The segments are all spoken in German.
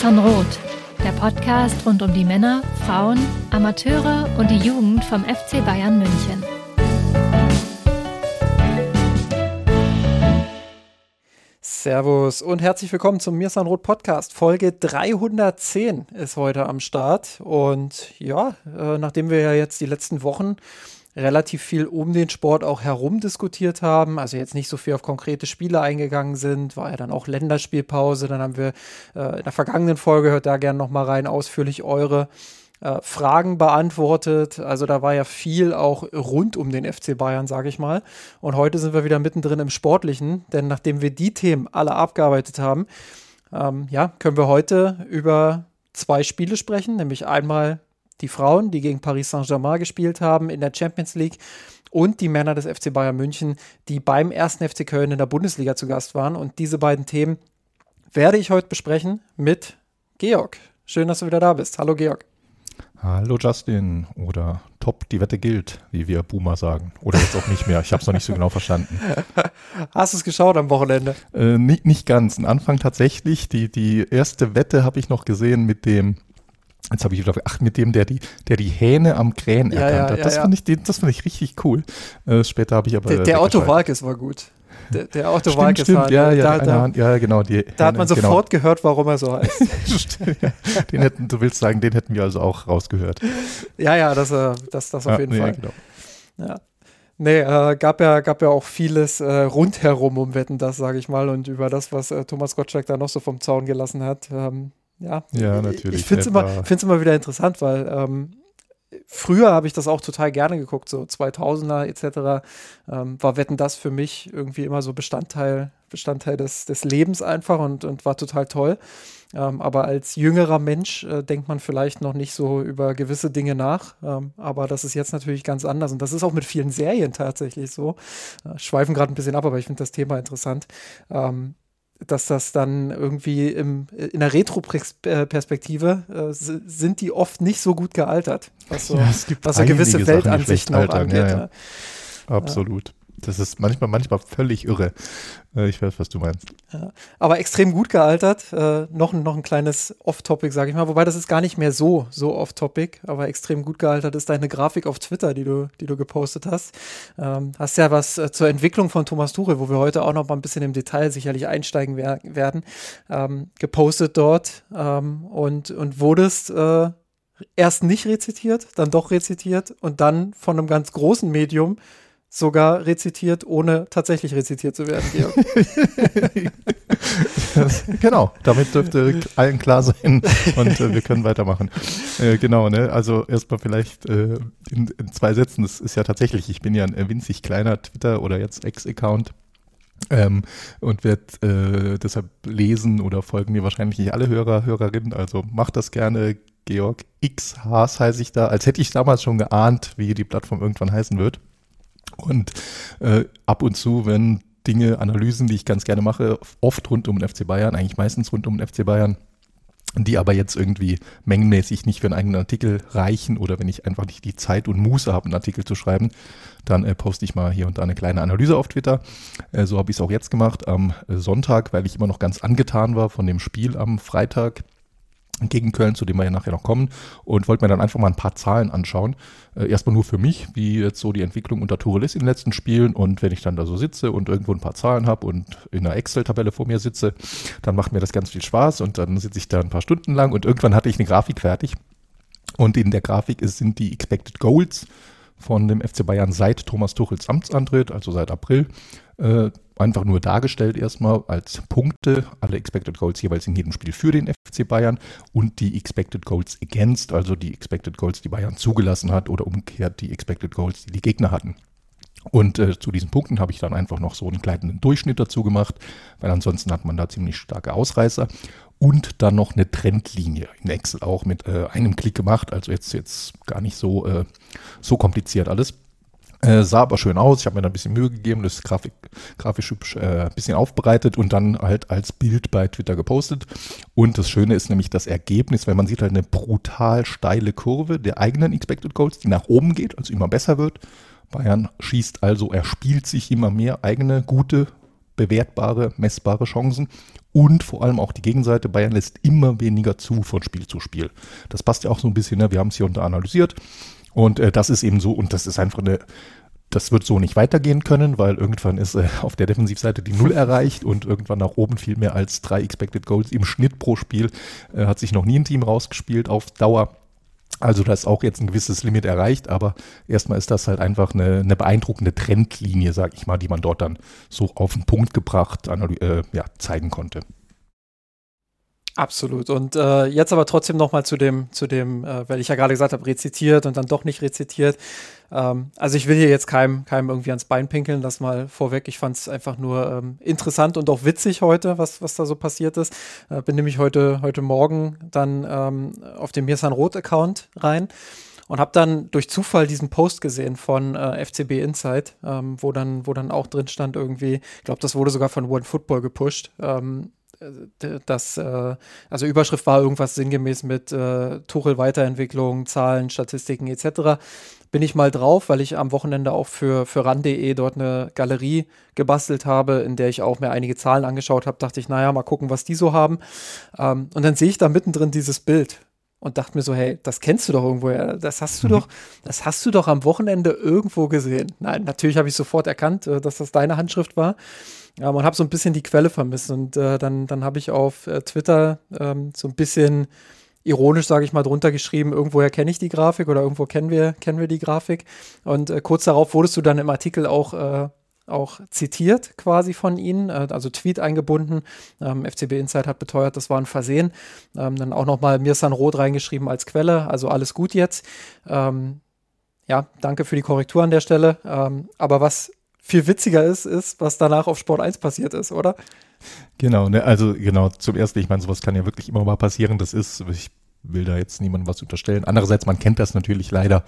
San Roth, der Podcast rund um die Männer, Frauen, Amateure und die Jugend vom FC Bayern München. Servus und herzlich willkommen zum Mirsan Roth Podcast. Folge 310 ist heute am Start. Und ja, äh, nachdem wir ja jetzt die letzten Wochen relativ viel um den Sport auch herum diskutiert haben, also jetzt nicht so viel auf konkrete Spiele eingegangen sind, war ja dann auch Länderspielpause, dann haben wir äh, in der vergangenen Folge, hört da gerne nochmal rein, ausführlich eure äh, Fragen beantwortet. Also da war ja viel auch rund um den FC Bayern, sage ich mal. Und heute sind wir wieder mittendrin im Sportlichen, denn nachdem wir die Themen alle abgearbeitet haben, ähm, ja, können wir heute über zwei Spiele sprechen, nämlich einmal die Frauen, die gegen Paris Saint-Germain gespielt haben in der Champions League und die Männer des FC Bayern München, die beim ersten FC Köln in der Bundesliga zu Gast waren. Und diese beiden Themen werde ich heute besprechen mit Georg. Schön, dass du wieder da bist. Hallo Georg. Hallo Justin oder Top, die Wette gilt, wie wir Boomer sagen. Oder jetzt auch nicht mehr. Ich habe es noch nicht so genau verstanden. Hast du es geschaut am Wochenende? Äh, nicht, nicht ganz. Am Anfang tatsächlich. Die, die erste Wette habe ich noch gesehen mit dem Jetzt habe ich wieder, ach, mit dem, der die, der die Hähne am Krähen ja, erkannt hat. Ja, das, ja, fand ich, das fand ich richtig cool. Äh, später habe ich aber. Der, der Otto Walkes war gut. Der, der Otto stimmt, Walkes stimmt, ja, ja, da, da, ja, genau. Die da hat man sofort genau. gehört, warum er so heißt. den hätten, du willst sagen, den hätten wir also auch rausgehört. Ja, ja, das, äh, das, das auf jeden nee, Fall. Genau. Ja. Nee, äh, gab, ja, gab ja auch vieles äh, rundherum um Wetten, das sage ich mal, und über das, was äh, Thomas Gottschalk da noch so vom Zaun gelassen hat. Ähm, ja, ja, natürlich. Ich finde es immer, immer wieder interessant, weil ähm, früher habe ich das auch total gerne geguckt, so 2000er etc. Ähm, war Wetten das für mich irgendwie immer so Bestandteil, Bestandteil des, des Lebens einfach und, und war total toll. Ähm, aber als jüngerer Mensch äh, denkt man vielleicht noch nicht so über gewisse Dinge nach. Ähm, aber das ist jetzt natürlich ganz anders. Und das ist auch mit vielen Serien tatsächlich so. Äh, schweifen gerade ein bisschen ab, aber ich finde das Thema interessant. Ähm, dass das dann irgendwie im, in der Retro-Perspektive äh, sind die oft nicht so gut gealtert, was so, ja, was so gewisse Weltansichten auch angeht. Ja, ja. Absolut. Das ist manchmal, manchmal völlig irre. Äh, ich weiß, was du meinst. Ja, aber extrem gut gealtert. Äh, noch, noch ein kleines Off-Topic, sage ich mal. Wobei das ist gar nicht mehr so, so Off-Topic, aber extrem gut gealtert ist deine Grafik auf Twitter, die du, die du gepostet hast. Ähm, hast ja was äh, zur Entwicklung von Thomas Tuchel, wo wir heute auch noch mal ein bisschen im Detail sicherlich einsteigen wer werden, ähm, gepostet dort ähm, und, und wurdest äh, erst nicht rezitiert, dann doch rezitiert und dann von einem ganz großen Medium sogar rezitiert, ohne tatsächlich rezitiert zu werden, Georg. genau, damit dürfte allen klar sein und äh, wir können weitermachen. Äh, genau, ne? Also erstmal vielleicht äh, in, in, zwei Sätzen, das ist ja tatsächlich, ich bin ja ein winzig kleiner Twitter oder jetzt Ex-Account. Ähm, und werde äh, deshalb lesen oder folgen mir wahrscheinlich nicht alle Hörer, Hörerinnen. Also macht das gerne. Georg X Haas heiße ich da, als hätte ich damals schon geahnt, wie die Plattform irgendwann heißen wird. Und äh, ab und zu, wenn Dinge, Analysen, die ich ganz gerne mache, oft rund um den FC Bayern, eigentlich meistens rund um den FC Bayern, die aber jetzt irgendwie mengenmäßig nicht für einen eigenen Artikel reichen oder wenn ich einfach nicht die Zeit und Muße habe, einen Artikel zu schreiben, dann äh, poste ich mal hier und da eine kleine Analyse auf Twitter. Äh, so habe ich es auch jetzt gemacht am Sonntag, weil ich immer noch ganz angetan war von dem Spiel am Freitag gegen Köln, zu dem wir ja nachher noch kommen, und wollte mir dann einfach mal ein paar Zahlen anschauen. Äh, erstmal nur für mich, wie jetzt so die Entwicklung unter Tuchel ist in den letzten Spielen. Und wenn ich dann da so sitze und irgendwo ein paar Zahlen habe und in einer Excel-Tabelle vor mir sitze, dann macht mir das ganz viel Spaß und dann sitze ich da ein paar Stunden lang und irgendwann hatte ich eine Grafik fertig. Und in der Grafik sind die Expected Goals von dem FC Bayern seit Thomas Tuchels Amtsantritt, also seit April. Äh, einfach nur dargestellt erstmal als Punkte, alle Expected Goals jeweils in jedem Spiel für den FC Bayern und die Expected Goals against, also die Expected Goals, die Bayern zugelassen hat oder umgekehrt die Expected Goals, die die Gegner hatten. Und äh, zu diesen Punkten habe ich dann einfach noch so einen kleinen Durchschnitt dazu gemacht, weil ansonsten hat man da ziemlich starke Ausreißer. Und dann noch eine Trendlinie in Excel auch mit äh, einem Klick gemacht, also jetzt, jetzt gar nicht so, äh, so kompliziert alles. Äh, sah aber schön aus. Ich habe mir da ein bisschen Mühe gegeben, das Grafik, grafisch hübsch äh, ein bisschen aufbereitet und dann halt als Bild bei Twitter gepostet. Und das Schöne ist nämlich das Ergebnis, weil man sieht halt eine brutal steile Kurve der eigenen Expected Goals, die nach oben geht, also immer besser wird. Bayern schießt also, er spielt sich immer mehr eigene gute bewertbare, messbare Chancen und vor allem auch die Gegenseite. Bayern lässt immer weniger zu von Spiel zu Spiel. Das passt ja auch so ein bisschen, ne? wir haben es hier unter analysiert und äh, das ist eben so und das ist einfach eine das wird so nicht weitergehen können, weil irgendwann ist äh, auf der Defensivseite die Null erreicht und irgendwann nach oben viel mehr als drei Expected Goals im Schnitt pro Spiel. Äh, hat sich noch nie ein Team rausgespielt auf Dauer. Also da ist auch jetzt ein gewisses Limit erreicht, aber erstmal ist das halt einfach eine, eine beeindruckende Trendlinie, sag ich mal, die man dort dann so auf den Punkt gebracht äh, ja, zeigen konnte. Absolut. Und äh, jetzt aber trotzdem nochmal zu dem, zu dem, äh, weil ich ja gerade gesagt habe, rezitiert und dann doch nicht rezitiert. Ähm, also ich will hier jetzt keinem, keinem irgendwie ans Bein pinkeln, das mal vorweg. Ich fand es einfach nur ähm, interessant und auch witzig heute, was, was da so passiert ist. Äh, bin nämlich heute, heute Morgen dann ähm, auf dem Mirsan Roth-Account rein und habe dann durch Zufall diesen Post gesehen von äh, FCB Insight, ähm, wo dann wo dann auch drin stand irgendwie, ich glaube, das wurde sogar von One Football gepusht, ähm, das, äh, also Überschrift war irgendwas sinngemäß mit äh, Tuchel Weiterentwicklung, Zahlen, Statistiken etc. Bin ich mal drauf, weil ich am Wochenende auch für, für ran.de dort eine Galerie gebastelt habe, in der ich auch mir einige Zahlen angeschaut habe. Dachte ich, naja, mal gucken, was die so haben. Ähm, und dann sehe ich da mittendrin dieses Bild und dachte mir so, hey, das kennst du doch irgendwoher. Das hast du mhm. doch, das hast du doch am Wochenende irgendwo gesehen. Nein, natürlich habe ich sofort erkannt, äh, dass das deine Handschrift war. Ja, man hat so ein bisschen die Quelle vermisst und äh, dann, dann habe ich auf äh, Twitter ähm, so ein bisschen ironisch, sage ich mal, drunter geschrieben, irgendwoher kenne ich die Grafik oder irgendwo kennen wir, kennen wir die Grafik. Und äh, kurz darauf wurdest du dann im Artikel auch, äh, auch zitiert quasi von ihnen, äh, also Tweet eingebunden. Ähm, FCB Insight hat beteuert, das war ein Versehen. Ähm, dann auch nochmal Mirsan Roth reingeschrieben als Quelle, also alles gut jetzt. Ähm, ja, danke für die Korrektur an der Stelle. Ähm, aber was viel witziger ist, ist, was danach auf Sport 1 passiert ist, oder? Genau, ne, also genau, zum ersten, ich meine, sowas kann ja wirklich immer mal passieren. Das ist, ich will da jetzt niemandem was unterstellen. Andererseits, man kennt das natürlich leider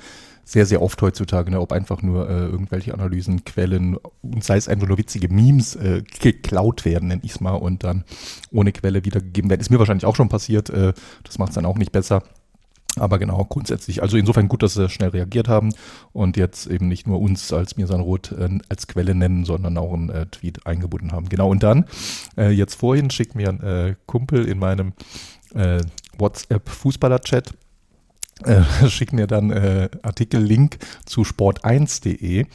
sehr, sehr oft heutzutage, ne, ob einfach nur äh, irgendwelche Analysen, Quellen und sei es einfach nur witzige Memes äh, geklaut werden, nenn ich es mal, und dann ohne Quelle wiedergegeben werden. Ist mir wahrscheinlich auch schon passiert. Äh, das macht es dann auch nicht besser. Aber genau, grundsätzlich. Also insofern gut, dass sie schnell reagiert haben und jetzt eben nicht nur uns als Mirsan Roth äh, als Quelle nennen, sondern auch einen äh, Tweet eingebunden haben. Genau, und dann, äh, jetzt vorhin schickt mir ein äh, Kumpel in meinem äh, WhatsApp-Fußballer-Chat, äh, schickt mir dann Artikel-Link zu sport1.de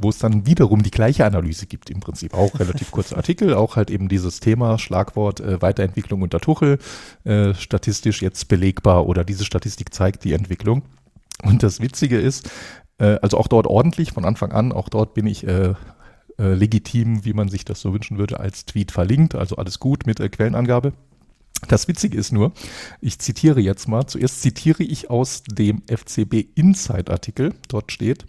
wo es dann wiederum die gleiche Analyse gibt im Prinzip. Auch relativ kurzer Artikel, auch halt eben dieses Thema, Schlagwort äh, Weiterentwicklung unter Tuchel, äh, statistisch jetzt belegbar oder diese Statistik zeigt die Entwicklung. Und das Witzige ist, äh, also auch dort ordentlich von Anfang an, auch dort bin ich äh, äh, legitim, wie man sich das so wünschen würde, als Tweet verlinkt, also alles gut mit äh, Quellenangabe. Das Witzige ist nur, ich zitiere jetzt mal, zuerst zitiere ich aus dem FCB Inside Artikel, dort steht,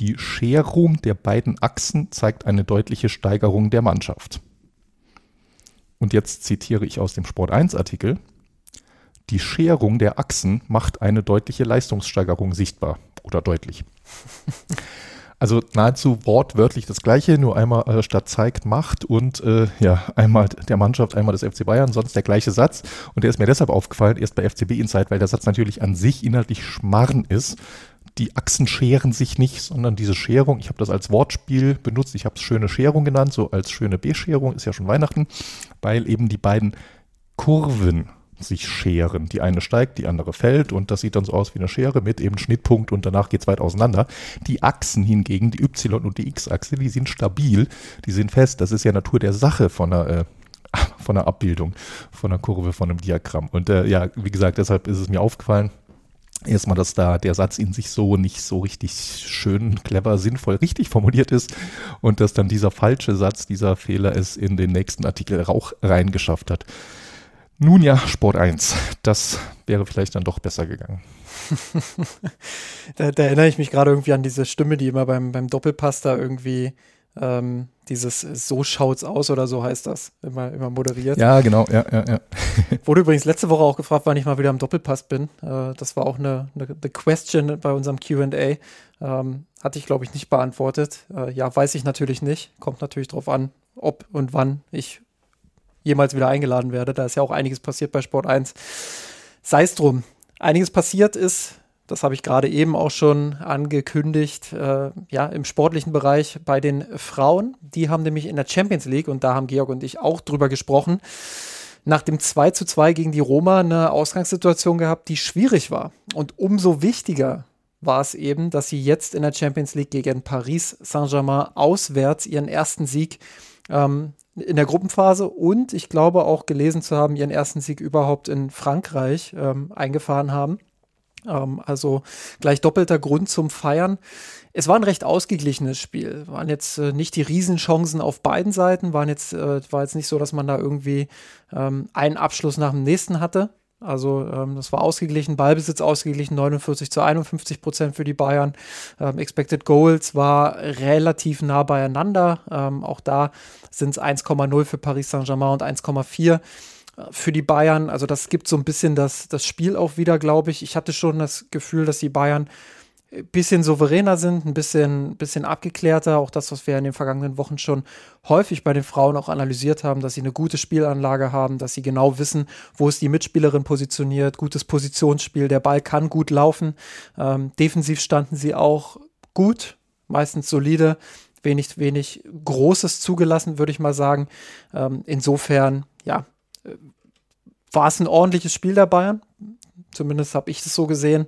die Scherung der beiden Achsen zeigt eine deutliche Steigerung der Mannschaft. Und jetzt zitiere ich aus dem Sport 1 Artikel. Die Scherung der Achsen macht eine deutliche Leistungssteigerung sichtbar oder deutlich. Also nahezu wortwörtlich das Gleiche, nur einmal äh, statt zeigt Macht und äh, ja, einmal der Mannschaft, einmal des FC Bayern, sonst der gleiche Satz. Und der ist mir deshalb aufgefallen, erst bei FCB Insight, weil der Satz natürlich an sich inhaltlich Schmarren ist die Achsen scheren sich nicht, sondern diese Scherung, ich habe das als Wortspiel benutzt, ich habe es schöne Scherung genannt, so als schöne Bescherung, ist ja schon Weihnachten, weil eben die beiden Kurven sich scheren. Die eine steigt, die andere fällt und das sieht dann so aus wie eine Schere mit eben Schnittpunkt und danach geht es weit auseinander. Die Achsen hingegen, die Y- und die X-Achse, die sind stabil, die sind fest. Das ist ja Natur der Sache von einer, äh, von einer Abbildung, von einer Kurve, von einem Diagramm. Und äh, ja, wie gesagt, deshalb ist es mir aufgefallen, erstmal, dass da der Satz in sich so nicht so richtig schön, clever, sinnvoll richtig formuliert ist und dass dann dieser falsche Satz, dieser Fehler es in den nächsten Artikel Rauch reingeschafft hat. Nun ja, Sport 1. Das wäre vielleicht dann doch besser gegangen. da, da, erinnere ich mich gerade irgendwie an diese Stimme, die immer beim, beim Doppelpass da irgendwie ähm, dieses So schaut's aus oder so heißt das, immer, immer moderiert. Ja, genau, ja, ja, ja. Wurde übrigens letzte Woche auch gefragt, wann ich mal wieder am Doppelpass bin. Äh, das war auch eine, eine the Question bei unserem QA. Ähm, hatte ich, glaube ich, nicht beantwortet. Äh, ja, weiß ich natürlich nicht. Kommt natürlich drauf an, ob und wann ich jemals wieder eingeladen werde. Da ist ja auch einiges passiert bei Sport 1. Sei es drum. Einiges passiert ist das habe ich gerade eben auch schon angekündigt, äh, ja, im sportlichen Bereich bei den Frauen. Die haben nämlich in der Champions League, und da haben Georg und ich auch drüber gesprochen, nach dem 2 zu 2 gegen die Roma eine Ausgangssituation gehabt, die schwierig war. Und umso wichtiger war es eben, dass sie jetzt in der Champions League gegen Paris Saint-Germain auswärts ihren ersten Sieg ähm, in der Gruppenphase und ich glaube auch gelesen zu haben, ihren ersten Sieg überhaupt in Frankreich ähm, eingefahren haben. Ähm, also gleich doppelter Grund zum Feiern. Es war ein recht ausgeglichenes Spiel. Waren jetzt äh, nicht die Riesenchancen auf beiden Seiten, waren jetzt, äh, war jetzt nicht so, dass man da irgendwie ähm, einen Abschluss nach dem nächsten hatte. Also ähm, das war ausgeglichen, Ballbesitz ausgeglichen, 49 zu 51 Prozent für die Bayern. Ähm, Expected Goals war relativ nah beieinander. Ähm, auch da sind es 1,0 für Paris Saint-Germain und 1,4 äh, für die Bayern. Also das gibt so ein bisschen das, das Spiel auch wieder, glaube ich. Ich hatte schon das Gefühl, dass die Bayern bisschen souveräner sind, ein bisschen, bisschen abgeklärter. Auch das, was wir in den vergangenen Wochen schon häufig bei den Frauen auch analysiert haben, dass sie eine gute Spielanlage haben, dass sie genau wissen, wo ist die Mitspielerin positioniert, gutes Positionsspiel, der Ball kann gut laufen. Ähm, defensiv standen sie auch gut, meistens solide, wenig, wenig Großes zugelassen, würde ich mal sagen. Ähm, insofern, ja, war es ein ordentliches Spiel der Bayern zumindest habe ich es so gesehen.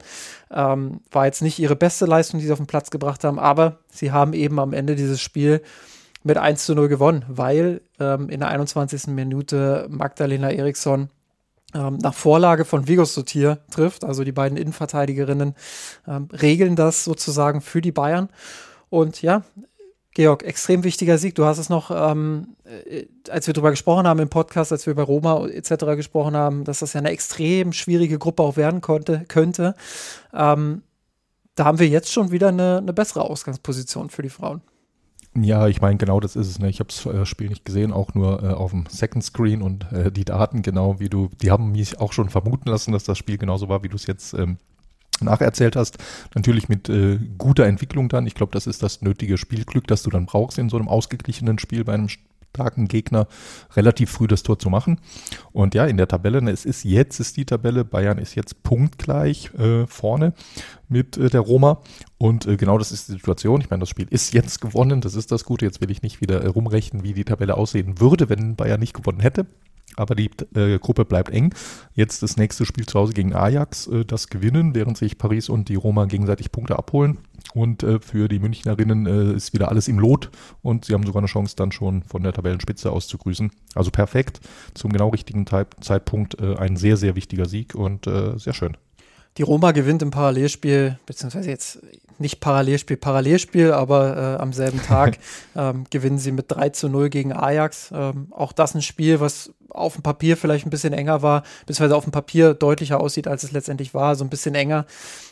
Ähm, war jetzt nicht ihre beste Leistung, die sie auf den Platz gebracht haben, aber sie haben eben am Ende dieses Spiel mit 1 zu 0 gewonnen, weil ähm, in der 21. Minute Magdalena Eriksson ähm, nach Vorlage von Vigos Sotir trifft, also die beiden Innenverteidigerinnen ähm, regeln das sozusagen für die Bayern. Und ja, Georg, extrem wichtiger Sieg. Du hast es noch, ähm, äh, als wir darüber gesprochen haben im Podcast, als wir über Roma etc. gesprochen haben, dass das ja eine extrem schwierige Gruppe auch werden konnte, könnte. Ähm, da haben wir jetzt schon wieder eine, eine bessere Ausgangsposition für die Frauen. Ja, ich meine, genau das ist es. Ne? Ich habe das äh, Spiel nicht gesehen, auch nur äh, auf dem Second Screen und äh, die Daten, genau wie du, die haben mich auch schon vermuten lassen, dass das Spiel genauso war, wie du es jetzt ähm, nacherzählt hast. Natürlich mit äh, guter Entwicklung dann. Ich glaube, das ist das nötige Spielglück, das du dann brauchst in so einem ausgeglichenen Spiel bei einem starken Gegner relativ früh das Tor zu machen. Und ja, in der Tabelle, ne, es ist jetzt ist die Tabelle, Bayern ist jetzt punktgleich äh, vorne mit äh, der Roma. Und äh, genau das ist die Situation. Ich meine, das Spiel ist jetzt gewonnen, das ist das Gute. Jetzt will ich nicht wieder äh, rumrechnen, wie die Tabelle aussehen würde, wenn Bayern nicht gewonnen hätte. Aber die äh, Gruppe bleibt eng. Jetzt das nächste Spiel zu Hause gegen Ajax, äh, das gewinnen, während sich Paris und die Roma gegenseitig Punkte abholen. Und äh, für die Münchnerinnen äh, ist wieder alles im Lot und sie haben sogar eine Chance, dann schon von der Tabellenspitze aus zu grüßen. Also perfekt, zum genau richtigen Zeitpunkt äh, ein sehr, sehr wichtiger Sieg und äh, sehr schön. Die Roma gewinnt im Parallelspiel, beziehungsweise jetzt nicht Parallelspiel, Parallelspiel, aber äh, am selben Tag ähm, gewinnen sie mit 3 zu 0 gegen Ajax. Ähm, auch das ein Spiel, was auf dem Papier vielleicht ein bisschen enger war, beziehungsweise auf dem Papier deutlicher aussieht, als es letztendlich war, so ein bisschen enger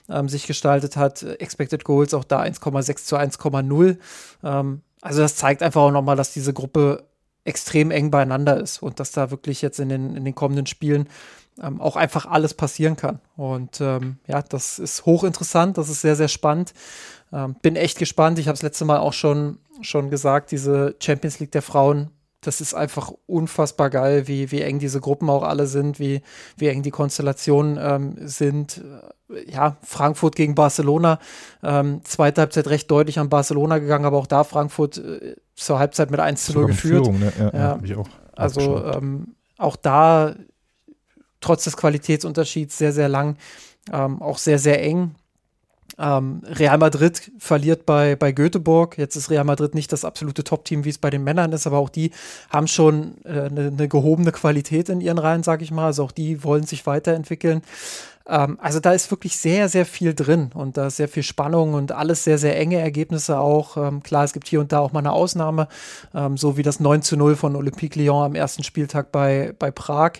ähm, sich gestaltet hat. Expected Goals auch da 1,6 zu 1,0. Ähm, also das zeigt einfach auch nochmal, dass diese Gruppe extrem eng beieinander ist und dass da wirklich jetzt in den, in den kommenden Spielen ähm, auch einfach alles passieren kann. Und ähm, ja, das ist hochinteressant, das ist sehr, sehr spannend. Ähm, bin echt gespannt. Ich habe es letzte Mal auch schon, schon gesagt, diese Champions League der Frauen, das ist einfach unfassbar geil, wie, wie eng diese Gruppen auch alle sind, wie, wie eng die Konstellationen ähm, sind. Ja, Frankfurt gegen Barcelona, ähm, zweite Halbzeit recht deutlich an Barcelona gegangen, aber auch da Frankfurt äh, zur Halbzeit mit 1 zu 0 geführt. Führung, ne? ja, ja, ja auch also ähm, auch da trotz des Qualitätsunterschieds sehr, sehr lang, ähm, auch sehr, sehr eng. Ähm, Real Madrid verliert bei, bei Göteborg. Jetzt ist Real Madrid nicht das absolute Top-Team, wie es bei den Männern ist, aber auch die haben schon eine äh, ne, ne gehobene Qualität in ihren Reihen, sag ich mal. Also auch die wollen sich weiterentwickeln. Ähm, also da ist wirklich sehr, sehr viel drin und da ist sehr viel Spannung und alles sehr, sehr enge Ergebnisse auch. Ähm, klar, es gibt hier und da auch mal eine Ausnahme, ähm, so wie das 9 zu 0 von Olympique Lyon am ersten Spieltag bei, bei Prag.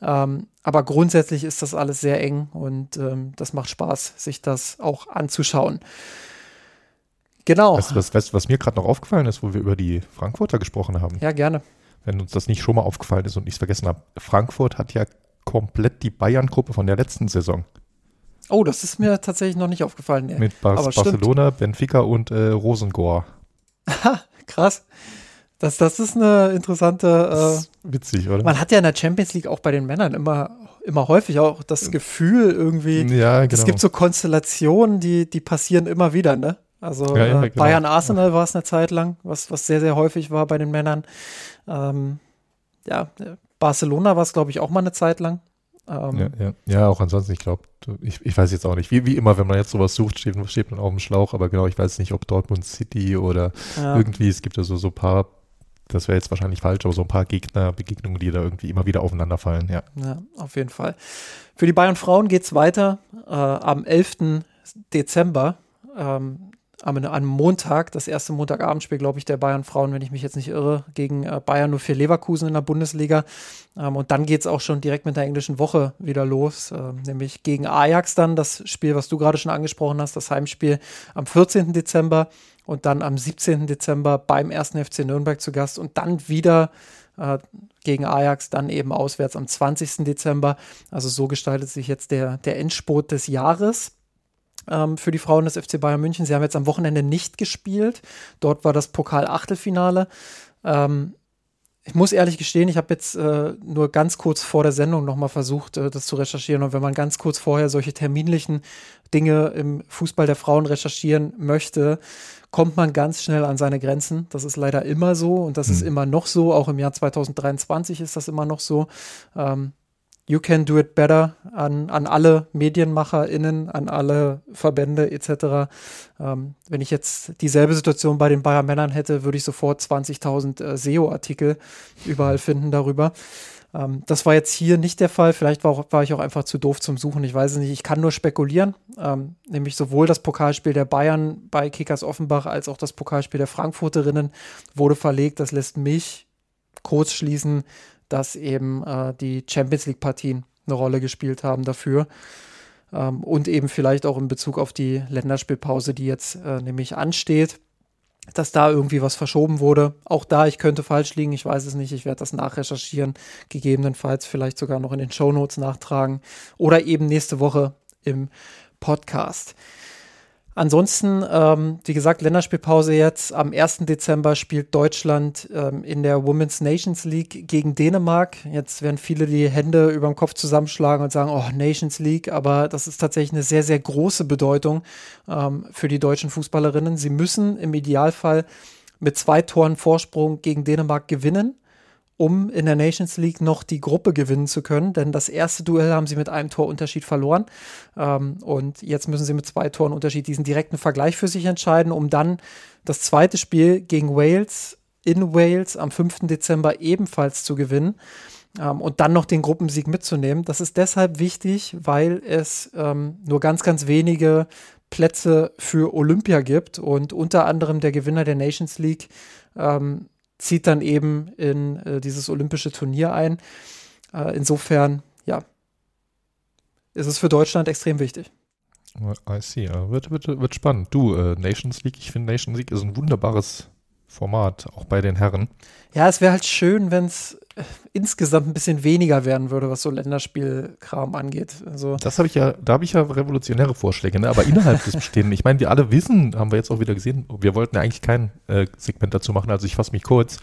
Ähm, aber grundsätzlich ist das alles sehr eng und ähm, das macht Spaß, sich das auch anzuschauen. Genau. Weißt du, was, weißt, was mir gerade noch aufgefallen ist, wo wir über die Frankfurter gesprochen haben? Ja, gerne. Wenn uns das nicht schon mal aufgefallen ist und ich es vergessen habe. Frankfurt hat ja komplett die Bayern-Gruppe von der letzten Saison. Oh, das ist mir tatsächlich noch nicht aufgefallen. Nee. Mit Bas Barcelona, stimmt. Benfica und äh, Rosengor. Krass. Das, das ist eine interessante. Äh, ist witzig, oder? Man hat ja in der Champions League auch bei den Männern immer, immer häufig auch das Gefühl irgendwie, ja, genau. es gibt so Konstellationen, die, die passieren immer wieder, ne? Also ja, ja, äh, genau. Bayern-Arsenal war es eine Zeit lang, was, was sehr, sehr häufig war bei den Männern. Ähm, ja, Barcelona war es, glaube ich, auch mal eine Zeit lang. Ähm, ja, ja. ja, auch ansonsten, ich glaube, ich, ich weiß jetzt auch nicht. Wie, wie immer, wenn man jetzt sowas sucht, steht, steht man auf dem Schlauch, aber genau, ich weiß nicht, ob Dortmund City oder ja. irgendwie, es gibt ja so, so ein paar, das wäre jetzt wahrscheinlich falsch, aber so ein paar Gegnerbegegnungen, die da irgendwie immer wieder aufeinander fallen, ja. Ja, auf jeden Fall. Für die Bayern Frauen geht es weiter äh, am 11. Dezember. Ähm, am, am Montag, das erste Montagabendspiel, glaube ich, der Bayern Frauen, wenn ich mich jetzt nicht irre, gegen äh, Bayern nur für Leverkusen in der Bundesliga. Ähm, und dann geht es auch schon direkt mit der englischen Woche wieder los, äh, nämlich gegen Ajax dann, das Spiel, was du gerade schon angesprochen hast, das Heimspiel am 14. Dezember und dann am 17. Dezember beim ersten FC Nürnberg zu Gast und dann wieder äh, gegen Ajax, dann eben auswärts am 20. Dezember. Also so gestaltet sich jetzt der, der Endspurt des Jahres ähm, für die Frauen des FC Bayern München. Sie haben jetzt am Wochenende nicht gespielt. Dort war das Pokal-Achtelfinale. Ähm, ich muss ehrlich gestehen, ich habe jetzt äh, nur ganz kurz vor der Sendung nochmal versucht, äh, das zu recherchieren. Und wenn man ganz kurz vorher solche terminlichen Dinge im Fußball der Frauen recherchieren möchte, kommt man ganz schnell an seine Grenzen. Das ist leider immer so und das mhm. ist immer noch so. Auch im Jahr 2023 ist das immer noch so. Ähm, You Can Do It Better an, an alle MedienmacherInnen, an alle Verbände etc. Ähm, wenn ich jetzt dieselbe Situation bei den Bayer Männern hätte, würde ich sofort 20.000 äh, SEO-Artikel überall finden darüber. Ähm, das war jetzt hier nicht der Fall. Vielleicht war, auch, war, ich auch einfach zu doof zum Suchen. Ich weiß es nicht. Ich kann nur spekulieren. Ähm, nämlich sowohl das Pokalspiel der Bayern bei Kickers Offenbach als auch das Pokalspiel der Frankfurterinnen wurde verlegt. Das lässt mich kurz schließen, dass eben äh, die Champions League-Partien eine Rolle gespielt haben dafür. Ähm, und eben vielleicht auch in Bezug auf die Länderspielpause, die jetzt äh, nämlich ansteht, dass da irgendwie was verschoben wurde. Auch da, ich könnte falsch liegen, ich weiß es nicht, ich werde das nachrecherchieren, gegebenenfalls vielleicht sogar noch in den Shownotes nachtragen oder eben nächste Woche im Podcast. Ansonsten, ähm, wie gesagt, Länderspielpause jetzt. Am 1. Dezember spielt Deutschland ähm, in der Women's Nations League gegen Dänemark. Jetzt werden viele die Hände über dem Kopf zusammenschlagen und sagen, oh, Nations League, aber das ist tatsächlich eine sehr, sehr große Bedeutung ähm, für die deutschen Fußballerinnen. Sie müssen im Idealfall mit zwei Toren Vorsprung gegen Dänemark gewinnen um in der Nations League noch die Gruppe gewinnen zu können. Denn das erste Duell haben sie mit einem Torunterschied verloren. Ähm, und jetzt müssen sie mit zwei Toren Unterschied diesen direkten Vergleich für sich entscheiden, um dann das zweite Spiel gegen Wales in Wales am 5. Dezember ebenfalls zu gewinnen. Ähm, und dann noch den Gruppensieg mitzunehmen. Das ist deshalb wichtig, weil es ähm, nur ganz, ganz wenige Plätze für Olympia gibt und unter anderem der Gewinner der Nations League ähm, zieht dann eben in äh, dieses olympische Turnier ein. Äh, insofern, ja, ist es für Deutschland extrem wichtig. I see. Wird, wird, wird spannend. Du, äh, Nations League, ich finde Nations League ist ein wunderbares Format, auch bei den Herren. Ja, es wäre halt schön, wenn es insgesamt ein bisschen weniger werden würde, was so Länderspielkram angeht. Also das habe ich ja, da habe ich ja revolutionäre Vorschläge, ne? aber innerhalb des Bestehenden, ich meine, wir alle wissen, haben wir jetzt auch wieder gesehen, wir wollten ja eigentlich kein äh, Segment dazu machen, also ich fasse mich kurz.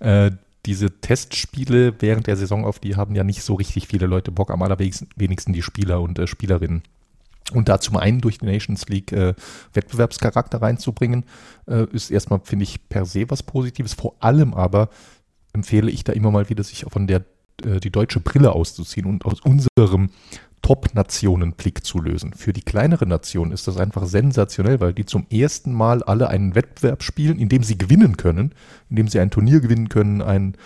Äh, diese Testspiele während der Saison auf die haben ja nicht so richtig viele Leute Bock, am allerwenigsten die Spieler und äh, Spielerinnen. Und da zum einen durch die Nations League äh, Wettbewerbscharakter reinzubringen, äh, ist erstmal, finde ich, per se was Positives. Vor allem aber empfehle ich da immer mal wieder, sich von der äh, die deutsche Brille auszuziehen und aus unserem Top-Nationen-Blick zu lösen. Für die kleinere Nation ist das einfach sensationell, weil die zum ersten Mal alle einen Wettbewerb spielen, in dem sie gewinnen können, in dem sie ein Turnier gewinnen können, ein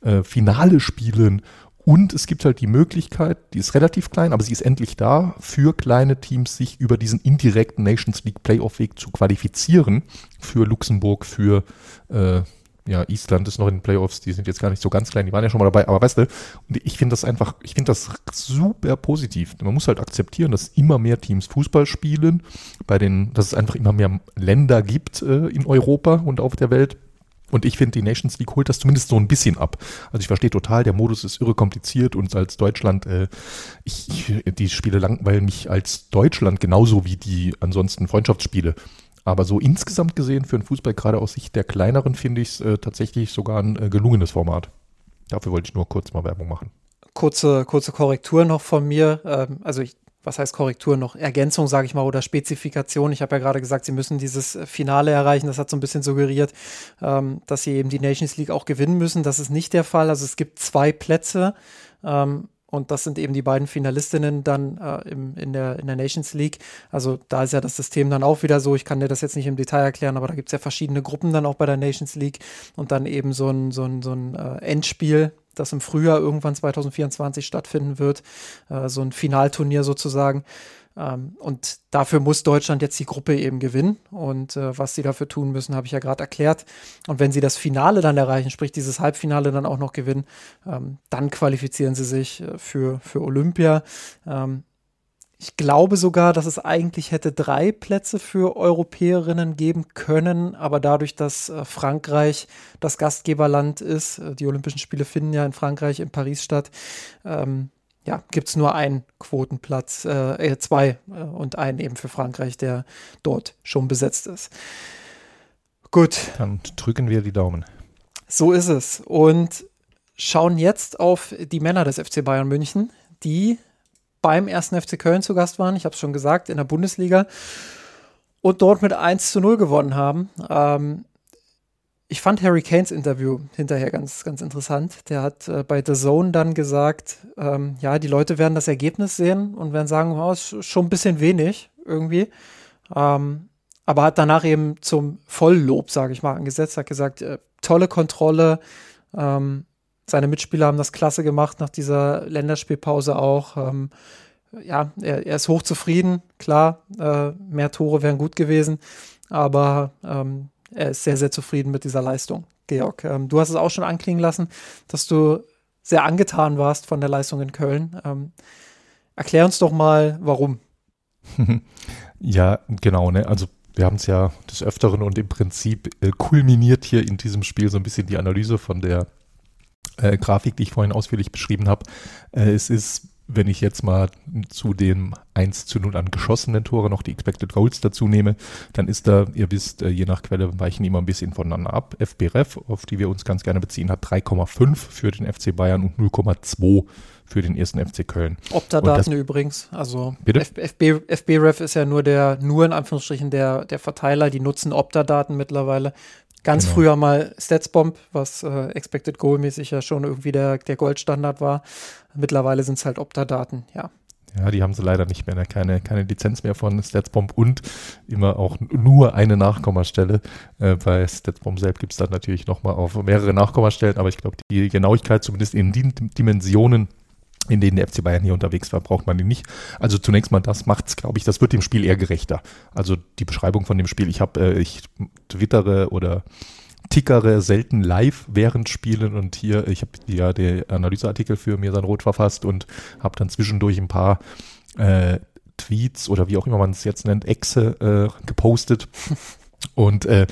äh, Finale spielen und es gibt halt die Möglichkeit, die ist relativ klein, aber sie ist endlich da, für kleine Teams sich über diesen indirekten Nations League Playoff-Weg zu qualifizieren. Für Luxemburg, für äh, ja, Island ist noch in den Playoffs, die sind jetzt gar nicht so ganz klein, die waren ja schon mal dabei, aber weißt du, und ich finde das einfach, ich finde das super positiv. Man muss halt akzeptieren, dass immer mehr Teams Fußball spielen, bei den, dass es einfach immer mehr Länder gibt äh, in Europa und auf der Welt und ich finde, die Nations League holt das zumindest so ein bisschen ab. Also ich verstehe total, der Modus ist irre kompliziert und als Deutschland, äh, ich, ich, die Spiele langweilen mich als Deutschland genauso wie die ansonsten Freundschaftsspiele. Aber so insgesamt gesehen für den Fußball, gerade aus Sicht der kleineren, finde ich es äh, tatsächlich sogar ein äh, gelungenes Format. Dafür wollte ich nur kurz mal Werbung machen. kurze, kurze Korrektur noch von mir. Ähm, also ich, was heißt Korrektur noch? Ergänzung, sage ich mal, oder Spezifikation. Ich habe ja gerade gesagt, sie müssen dieses Finale erreichen. Das hat so ein bisschen suggeriert, ähm, dass sie eben die Nations League auch gewinnen müssen. Das ist nicht der Fall. Also es gibt zwei Plätze. Ähm, und das sind eben die beiden Finalistinnen dann äh, im, in, der, in der Nations League. Also da ist ja das System dann auch wieder so. Ich kann dir das jetzt nicht im Detail erklären, aber da gibt es ja verschiedene Gruppen dann auch bei der Nations League und dann eben so ein, so ein, so ein äh, Endspiel, das im Frühjahr irgendwann 2024 stattfinden wird. Äh, so ein Finalturnier sozusagen. Ähm, und dafür muss Deutschland jetzt die Gruppe eben gewinnen. Und äh, was sie dafür tun müssen, habe ich ja gerade erklärt. Und wenn sie das Finale dann erreichen, sprich dieses Halbfinale dann auch noch gewinnen, ähm, dann qualifizieren sie sich äh, für, für Olympia. Ähm, ich glaube sogar, dass es eigentlich hätte drei Plätze für Europäerinnen geben können, aber dadurch, dass äh, Frankreich das Gastgeberland ist, äh, die Olympischen Spiele finden ja in Frankreich, in Paris statt, ähm, ja, gibt es nur einen Quotenplatz, äh, äh, zwei äh, und einen eben für Frankreich, der dort schon besetzt ist. Gut. Dann drücken wir die Daumen. So ist es. Und schauen jetzt auf die Männer des FC Bayern München, die beim ersten FC Köln zu Gast waren. Ich habe es schon gesagt, in der Bundesliga. Und dort mit 1 zu 0 gewonnen haben. Ähm, ich fand Harry Kanes Interview hinterher ganz, ganz interessant. Der hat äh, bei The Zone dann gesagt, ähm, ja, die Leute werden das Ergebnis sehen und werden sagen, oh, ist schon ein bisschen wenig irgendwie. Ähm, aber hat danach eben zum Volllob, sage ich mal, angesetzt, hat gesagt, äh, tolle Kontrolle. Ähm, seine Mitspieler haben das klasse gemacht nach dieser Länderspielpause auch. Ähm, ja, er, er, ist hochzufrieden, klar, äh, mehr Tore wären gut gewesen, aber ähm, er ist sehr, sehr zufrieden mit dieser Leistung. Georg, ähm, du hast es auch schon anklingen lassen, dass du sehr angetan warst von der Leistung in Köln. Ähm, erklär uns doch mal, warum. ja, genau, ne? Also wir haben es ja des Öfteren und im Prinzip äh, kulminiert hier in diesem Spiel so ein bisschen die Analyse von der äh, Grafik, die ich vorhin ausführlich beschrieben habe. Äh, es ist wenn ich jetzt mal zu dem 1 zu 0 an geschossenen Tore noch die Expected Goals dazu nehme, dann ist da, ihr wisst, äh, je nach Quelle weichen immer ein bisschen voneinander ab. FBREF, auf die wir uns ganz gerne beziehen, hat 3,5 für den FC Bayern und 0,2 für den ersten FC Köln. Opta-Daten übrigens. Also FB, FBREF ist ja nur der, nur in Anführungsstrichen der, der Verteiler, die nutzen Opta-Daten mittlerweile. Ganz genau. früher mal Statsbomb, was äh, Expected Goal-mäßig ja schon irgendwie der, der Goldstandard war. Mittlerweile sind es halt Opta-Daten, ja. Ja, die haben sie leider nicht mehr, ne? keine, keine Lizenz mehr von Statsbomb und immer auch nur eine Nachkommastelle. Äh, bei Statsbomb selbst gibt es dann natürlich nochmal auf mehrere Nachkommastellen, aber ich glaube, die Genauigkeit zumindest in den Dimensionen, in denen der FC Bayern hier unterwegs war, braucht man die nicht. Also zunächst mal, das macht's, glaube ich, das wird dem Spiel eher gerechter. Also die Beschreibung von dem Spiel, ich habe, äh, ich twittere oder tickere selten live während Spielen und hier, ich habe ja den Analyseartikel für mir dann rot verfasst und habe dann zwischendurch ein paar äh, Tweets oder wie auch immer man es jetzt nennt, Exe äh, gepostet. Und äh,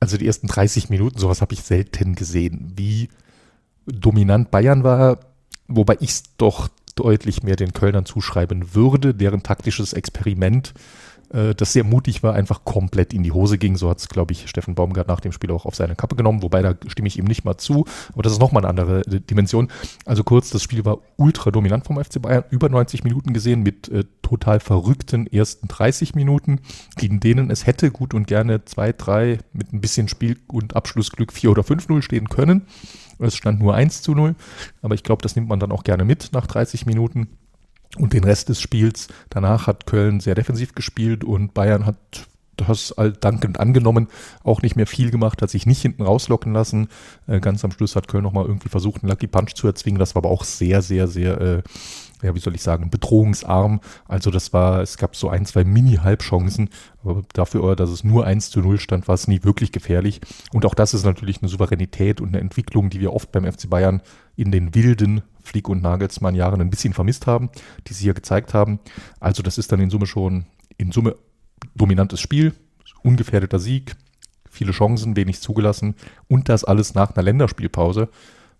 also die ersten 30 Minuten, sowas habe ich selten gesehen. Wie dominant Bayern war, wobei ich es doch deutlich mehr den Kölnern zuschreiben würde, deren taktisches Experiment äh, das sehr mutig war, einfach komplett in die Hose ging. So hat es, glaube ich, Steffen Baumgart nach dem Spiel auch auf seine Kappe genommen, wobei da stimme ich ihm nicht mal zu. Aber das ist nochmal eine andere äh, Dimension. Also kurz, das Spiel war ultra dominant vom FC Bayern, über 90 Minuten gesehen mit äh, total verrückten ersten 30 Minuten, gegen denen es hätte gut und gerne 2, 3 mit ein bisschen Spiel- und Abschlussglück 4 oder 5-0 stehen können. Es stand nur 1 zu 0, aber ich glaube, das nimmt man dann auch gerne mit nach 30 Minuten. Und den Rest des Spiels, danach hat Köln sehr defensiv gespielt und Bayern hat das dankend angenommen, auch nicht mehr viel gemacht, hat sich nicht hinten rauslocken lassen. Äh, ganz am Schluss hat Köln nochmal irgendwie versucht, einen Lucky Punch zu erzwingen. Das war aber auch sehr, sehr, sehr, äh, ja, wie soll ich sagen, bedrohungsarm. Also das war, es gab so ein, zwei Mini-Halbchancen, aber dafür, dass es nur 1 zu 0 stand, war es nie wirklich gefährlich. Und auch das ist natürlich eine Souveränität und eine Entwicklung, die wir oft beim FC Bayern in den wilden Flick und Nagelsmann Jahren ein bisschen vermisst haben, die sie hier gezeigt haben. Also das ist dann in Summe schon, in Summe dominantes Spiel, ungefährdeter Sieg, viele Chancen, wenig zugelassen und das alles nach einer Länderspielpause,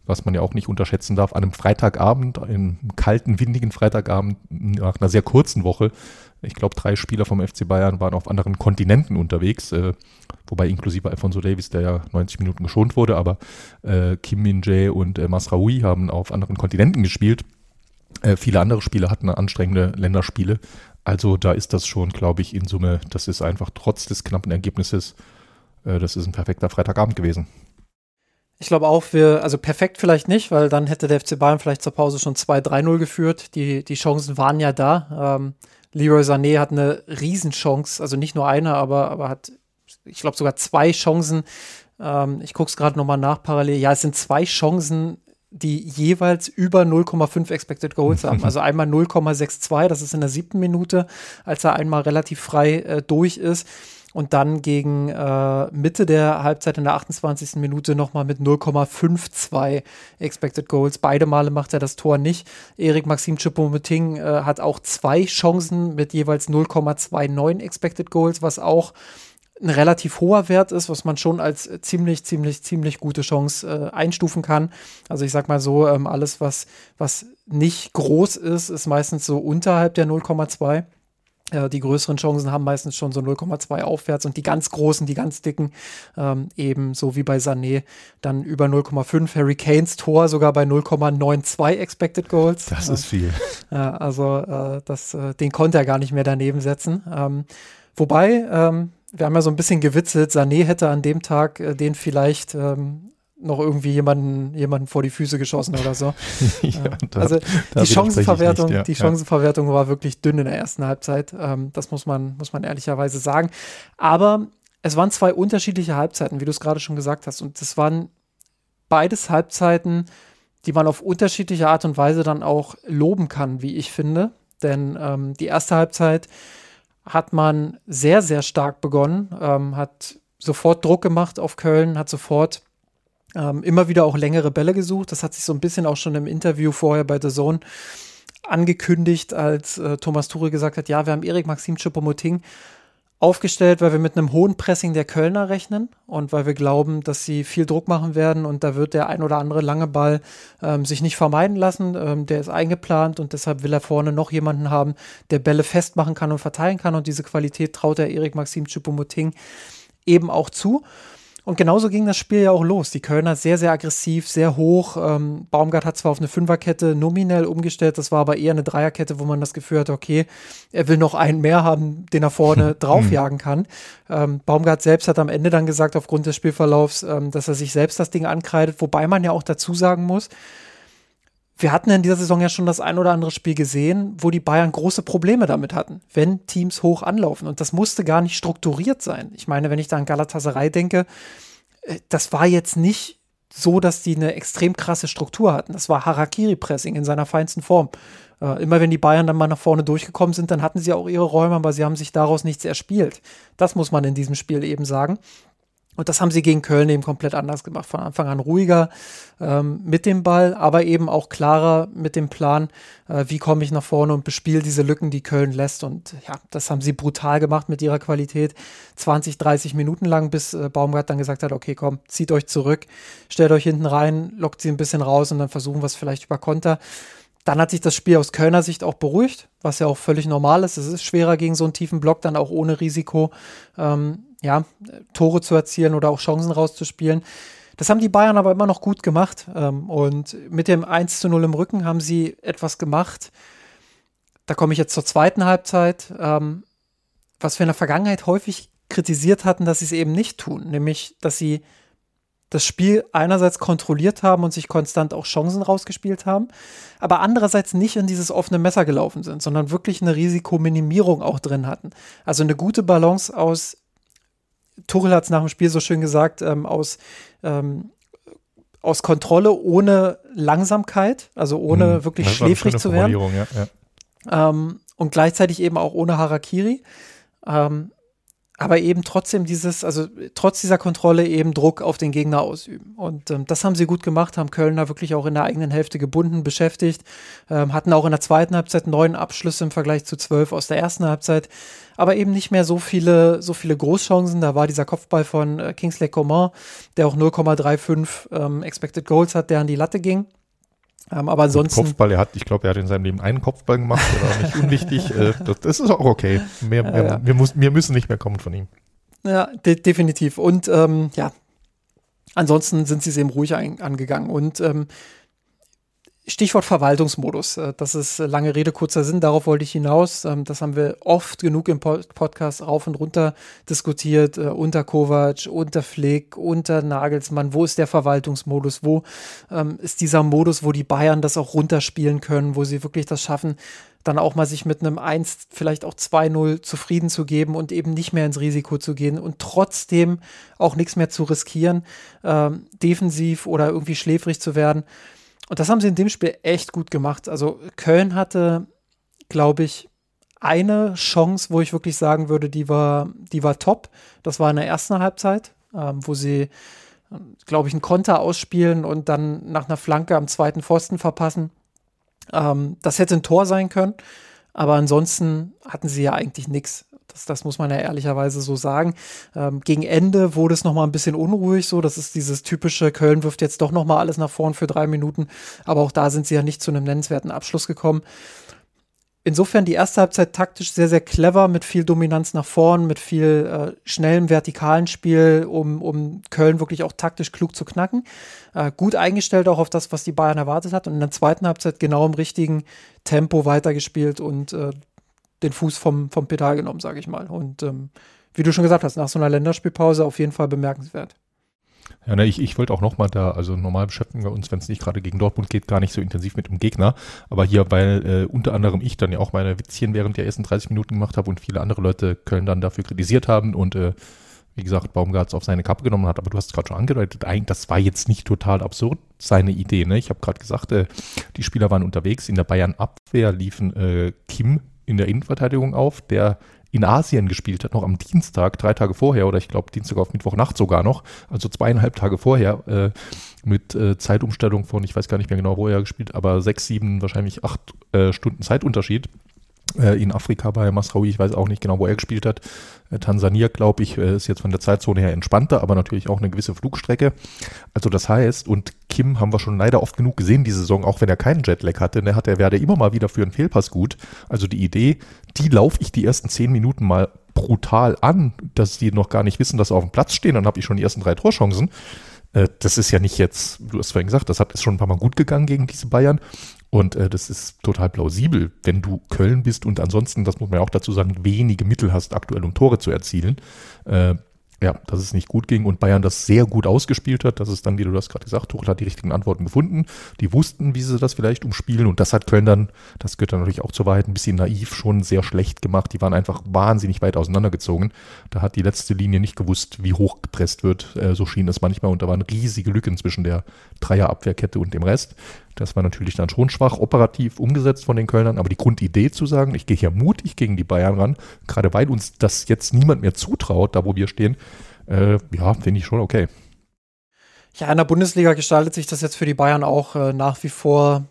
was man ja auch nicht unterschätzen darf, an einem Freitagabend, einem kalten, windigen Freitagabend nach einer sehr kurzen Woche, Ich glaube, drei Spieler vom FC Bayern waren auf anderen Kontinenten unterwegs, äh, wobei inklusive Alfonso Davis, der ja 90 Minuten geschont wurde, aber äh, Kim Min-jae und äh, Masraoui haben auf anderen Kontinenten gespielt. Äh, viele andere Spieler hatten anstrengende Länderspiele. Also da ist das schon, glaube ich, in Summe, das ist einfach trotz des knappen Ergebnisses, äh, das ist ein perfekter Freitagabend gewesen. Ich glaube auch, wir, also perfekt vielleicht nicht, weil dann hätte der FC Bayern vielleicht zur Pause schon 2-3-0 geführt. Die, die Chancen waren ja da. Ähm, Leroy Sané hat eine Riesenchance, also nicht nur eine, aber, aber hat, ich glaube, sogar zwei Chancen. Ähm, ich gucke es gerade nochmal nach parallel. Ja, es sind zwei Chancen, die jeweils über 0,5 Expected Goals haben. Also einmal 0,62, das ist in der siebten Minute, als er einmal relativ frei äh, durch ist und dann gegen äh, Mitte der Halbzeit in der 28. Minute nochmal mit 0,52 Expected Goals. Beide Male macht er das Tor nicht. Erik Maxim Choupo-Moting äh, hat auch zwei Chancen mit jeweils 0,29 Expected Goals, was auch ein relativ hoher Wert ist, was man schon als ziemlich, ziemlich, ziemlich gute Chance äh, einstufen kann. Also ich sag mal so, ähm, alles, was, was nicht groß ist, ist meistens so unterhalb der 0,2. Äh, die größeren Chancen haben meistens schon so 0,2 aufwärts und die ganz großen, die ganz dicken, ähm, eben so wie bei Sané, dann über 0,5. Harry Kanes Tor sogar bei 0,92 Expected Goals. Das ist viel. Äh, also äh, das, äh, den konnte er gar nicht mehr daneben setzen. Ähm, wobei, ähm, wir haben ja so ein bisschen gewitzelt, Sané hätte an dem Tag äh, den vielleicht ähm, noch irgendwie jemanden, jemanden vor die Füße geschossen oder so. ja, da, also die Chancenverwertung, nicht, ja. die Chancenverwertung war wirklich dünn in der ersten Halbzeit. Ähm, das muss man, muss man ehrlicherweise sagen. Aber es waren zwei unterschiedliche Halbzeiten, wie du es gerade schon gesagt hast. Und das waren beides Halbzeiten, die man auf unterschiedliche Art und Weise dann auch loben kann, wie ich finde. Denn ähm, die erste Halbzeit hat man sehr, sehr stark begonnen, ähm, hat sofort Druck gemacht auf Köln, hat sofort ähm, immer wieder auch längere Bälle gesucht. Das hat sich so ein bisschen auch schon im Interview vorher bei The Zone angekündigt, als äh, Thomas Tuchel gesagt hat, ja, wir haben Erik Maxim Choupo-Moting aufgestellt, weil wir mit einem hohen Pressing der Kölner rechnen und weil wir glauben, dass sie viel Druck machen werden und da wird der ein oder andere lange Ball ähm, sich nicht vermeiden lassen. Ähm, der ist eingeplant und deshalb will er vorne noch jemanden haben, der Bälle festmachen kann und verteilen kann und diese Qualität traut er Erik Maxim Choupo-Moting eben auch zu. Und genauso ging das Spiel ja auch los. Die Kölner sehr, sehr aggressiv, sehr hoch. Ähm, Baumgart hat zwar auf eine Fünferkette nominell umgestellt, das war aber eher eine Dreierkette, wo man das Gefühl hat, okay, er will noch einen mehr haben, den er vorne draufjagen kann. Ähm, Baumgart selbst hat am Ende dann gesagt, aufgrund des Spielverlaufs, ähm, dass er sich selbst das Ding ankreidet, wobei man ja auch dazu sagen muss, wir hatten in dieser Saison ja schon das ein oder andere Spiel gesehen, wo die Bayern große Probleme damit hatten, wenn Teams hoch anlaufen. Und das musste gar nicht strukturiert sein. Ich meine, wenn ich da an Galatasaray denke, äh, das war jetzt nicht so, dass die eine extrem krasse Struktur hatten. Das war Harakiri-Pressing in seiner feinsten Form. Äh, immer wenn die Bayern dann mal nach vorne durchgekommen sind, dann hatten sie auch ihre Räume, aber sie haben sich daraus nichts erspielt. Das muss man in diesem Spiel eben sagen. Und das haben sie gegen Köln eben komplett anders gemacht. Von Anfang an ruhiger ähm, mit dem Ball, aber eben auch klarer mit dem Plan, äh, wie komme ich nach vorne und bespiele diese Lücken, die Köln lässt. Und ja, das haben sie brutal gemacht mit ihrer Qualität. 20, 30 Minuten lang, bis äh, Baumgart dann gesagt hat, okay, komm, zieht euch zurück, stellt euch hinten rein, lockt sie ein bisschen raus und dann versuchen wir es vielleicht über Konter. Dann hat sich das Spiel aus Kölner Sicht auch beruhigt, was ja auch völlig normal ist. Es ist schwerer gegen so einen tiefen Block, dann auch ohne Risiko ähm, ja, Tore zu erzielen oder auch Chancen rauszuspielen. Das haben die Bayern aber immer noch gut gemacht. Ähm, und mit dem 1 zu 0 im Rücken haben sie etwas gemacht. Da komme ich jetzt zur zweiten Halbzeit, ähm, was wir in der Vergangenheit häufig kritisiert hatten, dass sie es eben nicht tun. Nämlich, dass sie das Spiel einerseits kontrolliert haben und sich konstant auch Chancen rausgespielt haben, aber andererseits nicht in dieses offene Messer gelaufen sind, sondern wirklich eine Risikominimierung auch drin hatten. Also eine gute Balance aus Tuchel hat es nach dem Spiel so schön gesagt, ähm, aus, ähm, aus Kontrolle ohne Langsamkeit, also ohne hm, wirklich schläfrig zu werden. Ja, ja. Ähm, und gleichzeitig eben auch ohne Harakiri. Ähm, aber eben trotzdem dieses, also trotz dieser Kontrolle eben Druck auf den Gegner ausüben. Und ähm, das haben sie gut gemacht, haben Kölner wirklich auch in der eigenen Hälfte gebunden, beschäftigt, ähm, hatten auch in der zweiten Halbzeit neun Abschlüsse im Vergleich zu zwölf aus der ersten Halbzeit, aber eben nicht mehr so viele, so viele Großchancen. Da war dieser Kopfball von äh, Kingsley Coman, der auch 0,35 ähm, Expected Goals hat, der an die Latte ging. Ähm, aber ansonsten. Und Kopfball, er hat, ich glaube, er hat in seinem Leben einen Kopfball gemacht, oder nicht unwichtig. Äh, das, das, ist auch okay. Mehr, mehr, ja. wir, muss, wir müssen nicht mehr kommen von ihm. Ja, de definitiv. Und ähm, ja, ansonsten sind sie es eben ruhig angegangen. Und ähm, Stichwort Verwaltungsmodus. Äh, das ist lange Rede, kurzer Sinn. Darauf wollte ich hinaus. Ähm, das haben wir oft genug im Podcast rauf und runter diskutiert. Äh, unter Kovac, unter Flick, unter Nagelsmann. Wo ist der Verwaltungsmodus? Wo ähm, ist dieser Modus, wo die Bayern das auch runterspielen können, wo sie wirklich das schaffen, dann auch mal sich mit einem 1, vielleicht auch 2-0 zufrieden zu geben und eben nicht mehr ins Risiko zu gehen und trotzdem auch nichts mehr zu riskieren, ähm, defensiv oder irgendwie schläfrig zu werden. Und das haben sie in dem Spiel echt gut gemacht. Also Köln hatte, glaube ich, eine Chance, wo ich wirklich sagen würde, die war, die war top. Das war in der ersten Halbzeit, ähm, wo sie, glaube ich, einen Konter ausspielen und dann nach einer Flanke am zweiten Pfosten verpassen. Ähm, das hätte ein Tor sein können, aber ansonsten hatten sie ja eigentlich nichts. Das, das muss man ja ehrlicherweise so sagen. Ähm, gegen Ende wurde es nochmal ein bisschen unruhig so. Das ist dieses typische, Köln wirft jetzt doch nochmal alles nach vorn für drei Minuten. Aber auch da sind sie ja nicht zu einem nennenswerten Abschluss gekommen. Insofern die erste Halbzeit taktisch sehr, sehr clever, mit viel Dominanz nach vorn, mit viel äh, schnellem vertikalen Spiel, um, um Köln wirklich auch taktisch klug zu knacken. Äh, gut eingestellt auch auf das, was die Bayern erwartet hat. Und in der zweiten Halbzeit genau im richtigen Tempo weitergespielt und äh, den Fuß vom, vom Pedal genommen, sage ich mal. Und ähm, wie du schon gesagt hast, nach so einer Länderspielpause auf jeden Fall bemerkenswert. Ja, ne, ich, ich wollte auch nochmal da, also normal beschäftigen wir uns, wenn es nicht gerade gegen Dortmund geht, gar nicht so intensiv mit dem Gegner. Aber hier, weil äh, unter anderem ich dann ja auch meine Witzchen während der ersten 30 Minuten gemacht habe und viele andere Leute Köln dann dafür kritisiert haben und äh, wie gesagt, Baumgartz auf seine Kappe genommen hat. Aber du hast gerade schon angedeutet, eigentlich, das war jetzt nicht total absurd, seine Idee. Ne? Ich habe gerade gesagt, äh, die Spieler waren unterwegs. In der Bayern-Abwehr liefen äh, Kim in der Innenverteidigung auf, der in Asien gespielt hat, noch am Dienstag, drei Tage vorher, oder ich glaube Dienstag auf Mittwochnacht sogar noch, also zweieinhalb Tage vorher, äh, mit äh, Zeitumstellung von, ich weiß gar nicht mehr genau, wo er gespielt, aber sechs, sieben, wahrscheinlich acht äh, Stunden Zeitunterschied in Afrika bei Masraoui, ich weiß auch nicht genau, wo er gespielt hat. Äh, Tansania, glaube ich, äh, ist jetzt von der Zeitzone her entspannter, aber natürlich auch eine gewisse Flugstrecke. Also das heißt, und Kim haben wir schon leider oft genug gesehen diese Saison, auch wenn er keinen Jetlag hatte, ne, hat er Werder immer mal wieder für einen Fehlpass gut. Also die Idee, die laufe ich die ersten zehn Minuten mal brutal an, dass die noch gar nicht wissen, dass sie auf dem Platz stehen, dann habe ich schon die ersten drei Torchancen das ist ja nicht jetzt, du hast vorhin gesagt, das hat, ist schon ein paar Mal gut gegangen gegen diese Bayern. Und äh, das ist total plausibel, wenn du Köln bist und ansonsten, das muss man ja auch dazu sagen, wenige Mittel hast, aktuell um Tore zu erzielen. Äh, ja, dass es nicht gut ging und Bayern das sehr gut ausgespielt hat. Das ist dann, wie du das gerade gesagt, Tuchel hat die richtigen Antworten gefunden. Die wussten, wie sie das vielleicht umspielen und das hat Köln dann, das gehört dann natürlich auch zur Wahrheit, ein bisschen naiv schon sehr schlecht gemacht. Die waren einfach wahnsinnig weit auseinandergezogen. Da hat die letzte Linie nicht gewusst, wie hoch gepresst wird. Äh, so schien es manchmal und da waren riesige Lücken zwischen der Dreierabwehrkette und dem Rest. Das war natürlich dann schon schwach operativ umgesetzt von den Kölnern, aber die Grundidee zu sagen, ich gehe hier mutig gegen die Bayern ran, gerade weil uns das jetzt niemand mehr zutraut, da wo wir stehen, äh, ja, finde ich schon okay. Ja, in der Bundesliga gestaltet sich das jetzt für die Bayern auch äh, nach wie vor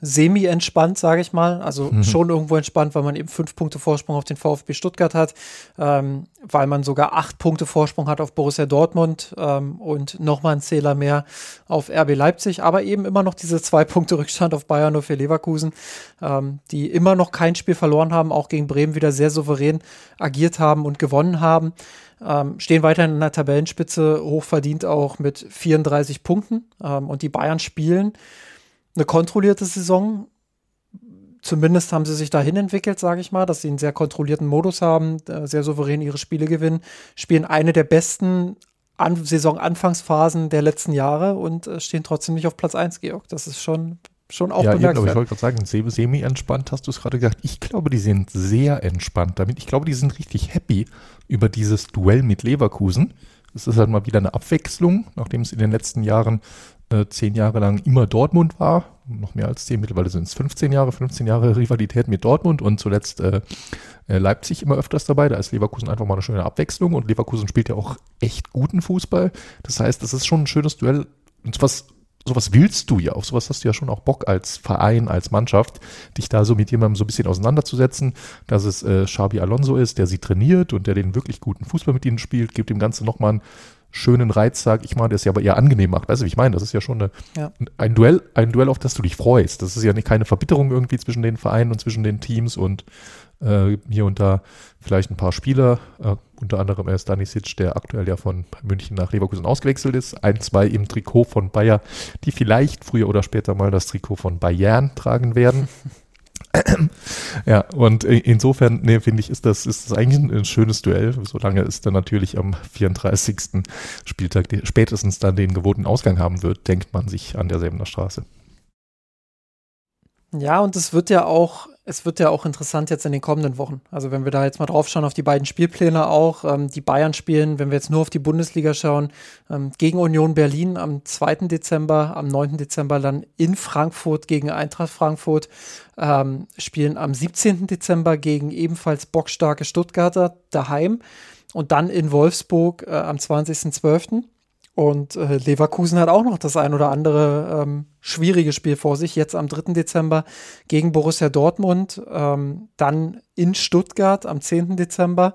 semi-entspannt, sage ich mal. Also mhm. schon irgendwo entspannt, weil man eben fünf Punkte Vorsprung auf den VfB Stuttgart hat, ähm, weil man sogar acht Punkte Vorsprung hat auf Borussia Dortmund ähm, und nochmal einen Zähler mehr auf RB Leipzig, aber eben immer noch diese zwei Punkte Rückstand auf Bayern nur für Leverkusen, ähm, die immer noch kein Spiel verloren haben, auch gegen Bremen wieder sehr souverän agiert haben und gewonnen haben. Ähm, stehen weiterhin in der Tabellenspitze, hochverdient auch mit 34 Punkten ähm, und die Bayern spielen eine kontrollierte Saison. Zumindest haben sie sich dahin entwickelt, sage ich mal, dass sie einen sehr kontrollierten Modus haben, äh, sehr souverän ihre Spiele gewinnen, spielen eine der besten An Saisonanfangsphasen der letzten Jahre und äh, stehen trotzdem nicht auf Platz 1, Georg. Das ist schon, schon auch ja, bemerkenswert. Ja, ich wollte gerade sagen, semi-entspannt hast du es gerade gesagt. Ich glaube, die sind sehr entspannt damit. Ich glaube, die sind richtig happy über dieses Duell mit Leverkusen. Es ist halt mal wieder eine Abwechslung, nachdem es in den letzten Jahren äh, zehn Jahre lang immer Dortmund war, noch mehr als zehn, mittlerweile sind es 15 Jahre, 15 Jahre Rivalität mit Dortmund und zuletzt äh, äh, Leipzig immer öfters dabei. Da ist Leverkusen einfach mal eine schöne Abwechslung und Leverkusen spielt ja auch echt guten Fußball. Das heißt, das ist schon ein schönes Duell, was sowas willst du ja, auf sowas hast du ja schon auch Bock als Verein, als Mannschaft, dich da so mit jemandem so ein bisschen auseinanderzusetzen, dass es äh, Xabi Alonso ist, der sie trainiert und der den wirklich guten Fußball mit ihnen spielt, gibt dem Ganzen nochmal einen schönen Reiz, sag ich mal, der es ja aber eher angenehm macht. Weißt du, wie ich meine? Das ist ja schon eine, ja. ein Duell, ein Duell, auf das du dich freust. Das ist ja nicht keine Verbitterung irgendwie zwischen den Vereinen und zwischen den Teams und äh, hier und da vielleicht ein paar Spieler, äh, unter anderem erst Danisic, der aktuell ja von München nach Leverkusen ausgewechselt ist, ein, zwei im Trikot von Bayer, die vielleicht früher oder später mal das Trikot von Bayern tragen werden. ja, und insofern, nee, finde ich, ist das, ist das eigentlich ein, ein, schönes Duell, solange es dann natürlich am 34. Spieltag spätestens dann den gewohnten Ausgang haben wird, denkt man sich an derselben Straße. Ja, und es wird ja auch, es wird ja auch interessant jetzt in den kommenden Wochen. Also wenn wir da jetzt mal drauf schauen auf die beiden Spielpläne auch, ähm, die Bayern spielen, wenn wir jetzt nur auf die Bundesliga schauen, ähm, gegen Union Berlin am 2. Dezember, am 9. Dezember dann in Frankfurt gegen Eintracht Frankfurt, ähm, spielen am 17. Dezember gegen ebenfalls bockstarke Stuttgarter daheim und dann in Wolfsburg äh, am 20.12. Und äh, Leverkusen hat auch noch das ein oder andere ähm, schwierige Spiel vor sich. Jetzt am 3. Dezember gegen Borussia Dortmund, ähm, dann in Stuttgart am 10. Dezember,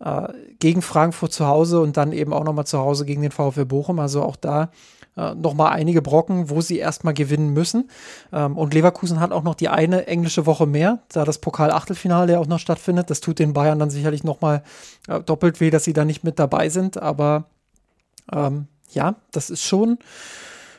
äh, gegen Frankfurt zu Hause und dann eben auch nochmal zu Hause gegen den VfL Bochum. Also auch da äh, nochmal einige Brocken, wo sie erstmal gewinnen müssen. Ähm, und Leverkusen hat auch noch die eine englische Woche mehr, da das Pokal-Achtelfinale ja auch noch stattfindet. Das tut den Bayern dann sicherlich nochmal äh, doppelt weh, dass sie da nicht mit dabei sind. Aber ähm, ja, das ist schon,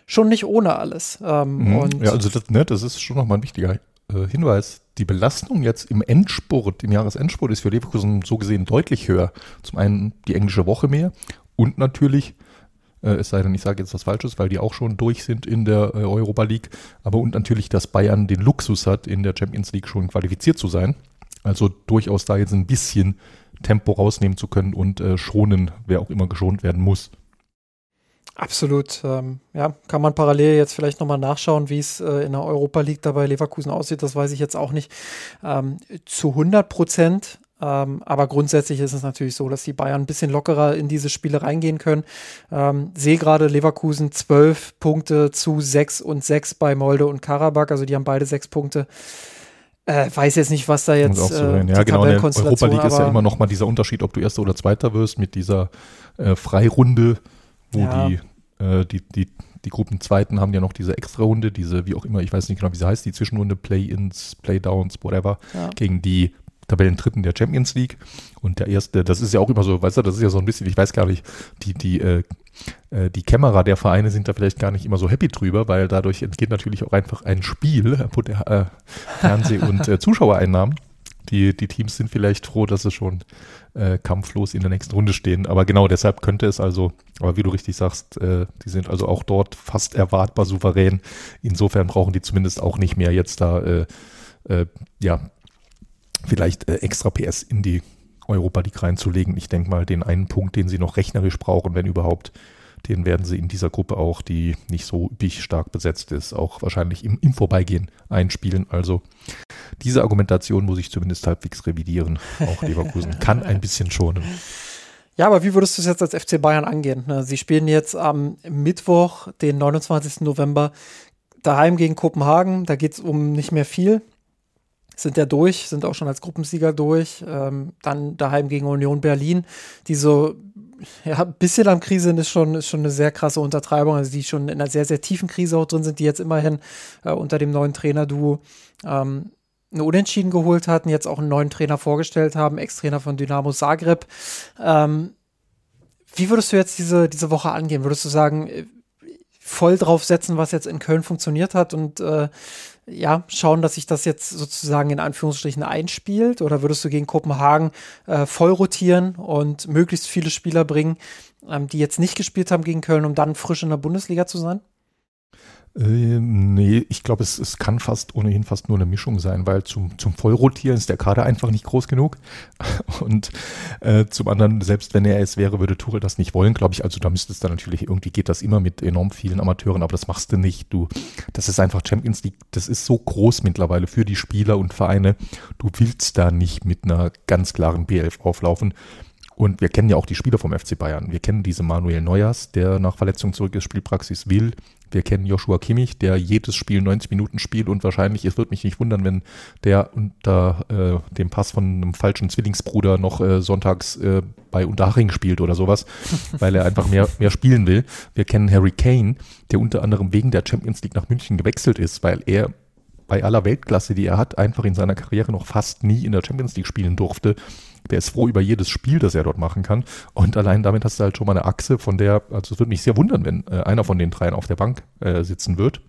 schon nicht ohne alles. Ähm, mhm. ja, also das, ne, das ist schon nochmal ein wichtiger äh, Hinweis. Die Belastung jetzt im Endspurt, im Jahresendspurt ist für Leverkusen so gesehen deutlich höher. Zum einen die englische Woche mehr und natürlich, äh, es sei denn, ich sage jetzt was Falsches, weil die auch schon durch sind in der äh, Europa League, aber und natürlich, dass Bayern den Luxus hat, in der Champions League schon qualifiziert zu sein. Also durchaus da jetzt ein bisschen Tempo rausnehmen zu können und äh, schonen, wer auch immer geschont werden muss. Absolut. Ähm, ja, kann man parallel jetzt vielleicht nochmal nachschauen, wie es äh, in der Europa League dabei Leverkusen aussieht. Das weiß ich jetzt auch nicht ähm, zu 100 Prozent. Ähm, aber grundsätzlich ist es natürlich so, dass die Bayern ein bisschen lockerer in diese Spiele reingehen können. Ähm, sehe gerade Leverkusen 12 Punkte zu 6 und 6 bei Molde und Karabakh. Also die haben beide 6 Punkte. Äh, weiß jetzt nicht, was da jetzt. Äh, so ja, genau. In der Europa League ist ja immer noch mal dieser Unterschied, ob du Erster oder Zweiter wirst mit dieser äh, Freirunde wo ja. die, äh, die, die, die Gruppenzweiten haben ja noch diese Extra-Runde, diese, wie auch immer, ich weiß nicht genau, wie sie heißt, die Zwischenrunde, Play-Ins, Playdowns, whatever, ja. gegen die Tabellendritten der Champions League. Und der erste, das ist ja auch immer so, weißt du, das ist ja so ein bisschen, ich weiß gar nicht, die, die, äh, äh die Kämmerer der Vereine sind da vielleicht gar nicht immer so happy drüber, weil dadurch entgeht natürlich auch einfach ein Spiel, äh, Fernseh- und äh, Zuschauereinnahmen. Die, die Teams sind vielleicht froh, dass sie schon äh, kampflos in der nächsten Runde stehen. Aber genau deshalb könnte es also, aber wie du richtig sagst, äh, die sind also auch dort fast erwartbar souverän. Insofern brauchen die zumindest auch nicht mehr jetzt da, äh, äh ja, vielleicht äh, extra PS in die Europa League reinzulegen. Ich denke mal, den einen Punkt, den sie noch rechnerisch brauchen, wenn überhaupt, den werden sie in dieser Gruppe auch, die nicht so üppig stark besetzt ist, auch wahrscheinlich im, im Vorbeigehen einspielen. Also diese Argumentation muss ich zumindest halbwegs revidieren. Auch Leverkusen kann ein bisschen schonen. Ja, aber wie würdest du es jetzt als FC Bayern angehen? Ne, sie spielen jetzt am Mittwoch, den 29. November, daheim gegen Kopenhagen. Da geht es um nicht mehr viel. Sind ja durch, sind auch schon als Gruppensieger durch. Ähm, dann daheim gegen Union Berlin, die so ja, ein bisschen am Krise ist schon, ist schon eine sehr krasse Untertreibung, also die schon in einer sehr, sehr tiefen Krise auch drin sind, die jetzt immerhin äh, unter dem neuen Trainer-Duo ähm, eine Unentschieden geholt hatten, jetzt auch einen neuen Trainer vorgestellt haben, Ex-Trainer von Dynamo Zagreb. Ähm, wie würdest du jetzt diese, diese Woche angehen? Würdest du sagen, äh, voll drauf setzen, was jetzt in Köln funktioniert hat und äh, ja, schauen, dass sich das jetzt sozusagen in Anführungsstrichen einspielt? Oder würdest du gegen Kopenhagen äh, voll rotieren und möglichst viele Spieler bringen, ähm, die jetzt nicht gespielt haben gegen Köln, um dann frisch in der Bundesliga zu sein? Äh, nee, ich glaube, es, es kann fast ohnehin fast nur eine Mischung sein, weil zum, zum Vollrotieren ist der Kader einfach nicht groß genug. Und äh, zum anderen, selbst wenn er es wäre, würde Tuchel das nicht wollen, glaube ich. Also da müsste es dann natürlich, irgendwie geht das immer mit enorm vielen Amateuren, aber das machst du nicht. Du, das ist einfach Champions League, das ist so groß mittlerweile für die Spieler und Vereine. Du willst da nicht mit einer ganz klaren B11 auflaufen. Und wir kennen ja auch die Spieler vom FC Bayern. Wir kennen diese Manuel Neuers, der nach Verletzung zurück ist, Spielpraxis will. Wir kennen Joshua Kimmich, der jedes Spiel 90 Minuten spielt und wahrscheinlich, es würde mich nicht wundern, wenn der unter äh, dem Pass von einem falschen Zwillingsbruder noch äh, sonntags äh, bei Unterhaching spielt oder sowas, weil er einfach mehr, mehr spielen will. Wir kennen Harry Kane, der unter anderem wegen der Champions League nach München gewechselt ist, weil er bei aller Weltklasse, die er hat, einfach in seiner Karriere noch fast nie in der Champions League spielen durfte der ist froh über jedes Spiel, das er dort machen kann. Und allein damit hast du halt schon mal eine Achse, von der, also es würde mich sehr wundern, wenn äh, einer von den dreien auf der Bank äh, sitzen wird.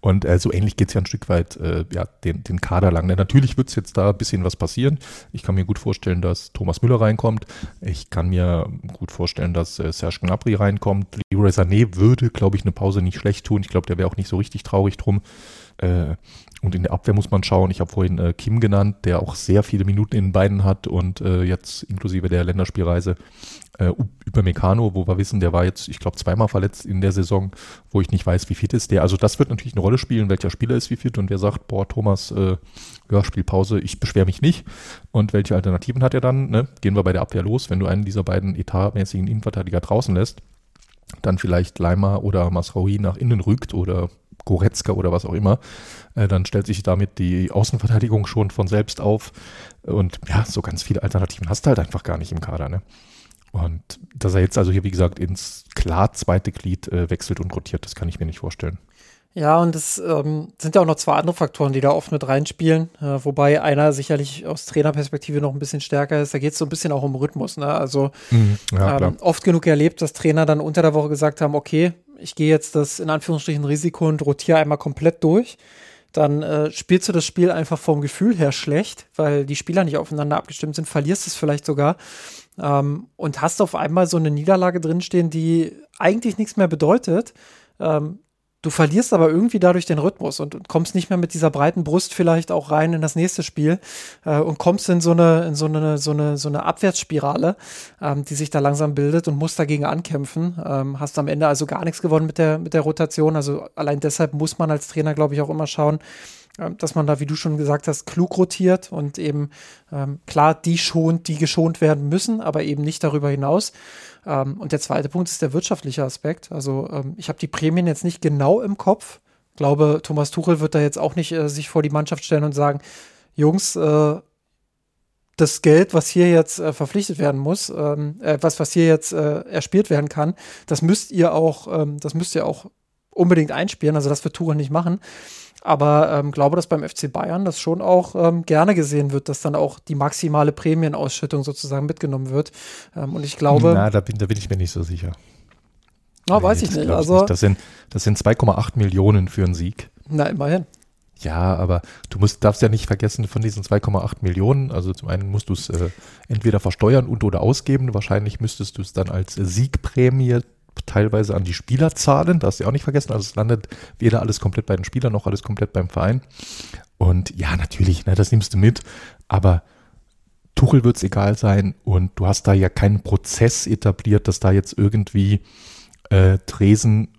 Und äh, so ähnlich geht es ja ein Stück weit äh, ja, den, den Kader lang. Natürlich wird es jetzt da ein bisschen was passieren. Ich kann mir gut vorstellen, dass Thomas Müller reinkommt. Ich kann mir gut vorstellen, dass äh, Serge Gnabry reinkommt. Leroy Sané würde, glaube ich, eine Pause nicht schlecht tun. Ich glaube, der wäre auch nicht so richtig traurig drum. Äh, und in der Abwehr muss man schauen. Ich habe vorhin äh, Kim genannt, der auch sehr viele Minuten in den Beinen hat und äh, jetzt inklusive der Länderspielreise äh, über Meccano, wo wir wissen, der war jetzt, ich glaube, zweimal verletzt in der Saison, wo ich nicht weiß, wie fit ist der. Also das wird natürlich eine Rolle spielen, welcher Spieler ist wie fit und wer sagt, boah, Thomas, äh, ja, Spielpause, ich beschwere mich nicht. Und welche Alternativen hat er dann? Ne? Gehen wir bei der Abwehr los, wenn du einen dieser beiden etatmäßigen Innenverteidiger draußen lässt, dann vielleicht Leimer oder Masraoui nach innen rückt oder Goretzka oder was auch immer, äh, dann stellt sich damit die Außenverteidigung schon von selbst auf. Und ja, so ganz viele Alternativen hast du halt einfach gar nicht im Kader. Ne? Und dass er jetzt also hier, wie gesagt, ins klar zweite Glied äh, wechselt und rotiert, das kann ich mir nicht vorstellen. Ja, und es ähm, sind ja auch noch zwei andere Faktoren, die da oft mit reinspielen, äh, wobei einer sicherlich aus Trainerperspektive noch ein bisschen stärker ist. Da geht es so ein bisschen auch um Rhythmus. Ne? Also mhm, ja, ähm, oft genug erlebt, dass Trainer dann unter der Woche gesagt haben, okay, ich gehe jetzt das in Anführungsstrichen Risiko und rotiere einmal komplett durch, dann äh, spielst du das Spiel einfach vom Gefühl her schlecht, weil die Spieler nicht aufeinander abgestimmt sind, verlierst es vielleicht sogar ähm, und hast auf einmal so eine Niederlage drinstehen, die eigentlich nichts mehr bedeutet. Ähm, Du verlierst aber irgendwie dadurch den Rhythmus und, kommst nicht mehr mit dieser breiten Brust vielleicht auch rein in das nächste Spiel äh, und kommst in so eine, in so eine, so eine, so eine Abwärtsspirale, ähm, die sich da langsam bildet und musst dagegen ankämpfen. Ähm, hast am Ende also gar nichts gewonnen mit der, mit der Rotation. Also allein deshalb muss man als Trainer, glaube ich, auch immer schauen, äh, dass man da, wie du schon gesagt hast, klug rotiert und eben ähm, klar die schont, die geschont werden müssen, aber eben nicht darüber hinaus. Ähm, und der zweite Punkt ist der wirtschaftliche Aspekt. Also ähm, ich habe die Prämien jetzt nicht genau im Kopf. Ich glaube, Thomas Tuchel wird da jetzt auch nicht äh, sich vor die Mannschaft stellen und sagen, Jungs, äh, das Geld, was hier jetzt äh, verpflichtet werden muss, ähm, äh, was, was hier jetzt äh, erspielt werden kann, das müsst ihr auch, ähm, das müsst ihr auch unbedingt einspielen. Also das wird Tuchel nicht machen. Aber ähm, glaube, dass beim FC Bayern das schon auch ähm, gerne gesehen wird, dass dann auch die maximale Prämienausschüttung sozusagen mitgenommen wird. Ähm, und ich glaube. Na, da bin, da bin ich mir nicht so sicher. Na, nee, weiß ich nicht. Also, nicht. Das sind, das sind 2,8 Millionen für einen Sieg. Na, immerhin. Ja, aber du musst, darfst ja nicht vergessen, von diesen 2,8 Millionen, also zum einen musst du es äh, entweder versteuern und oder ausgeben. Wahrscheinlich müsstest du es dann als Siegprämie teilweise an die Spieler zahlen. Das hast du auch nicht vergessen. Also es landet weder alles komplett bei den Spielern noch alles komplett beim Verein. Und ja, natürlich, ne, das nimmst du mit. Aber Tuchel wird es egal sein und du hast da ja keinen Prozess etabliert, dass da jetzt irgendwie äh, Tresen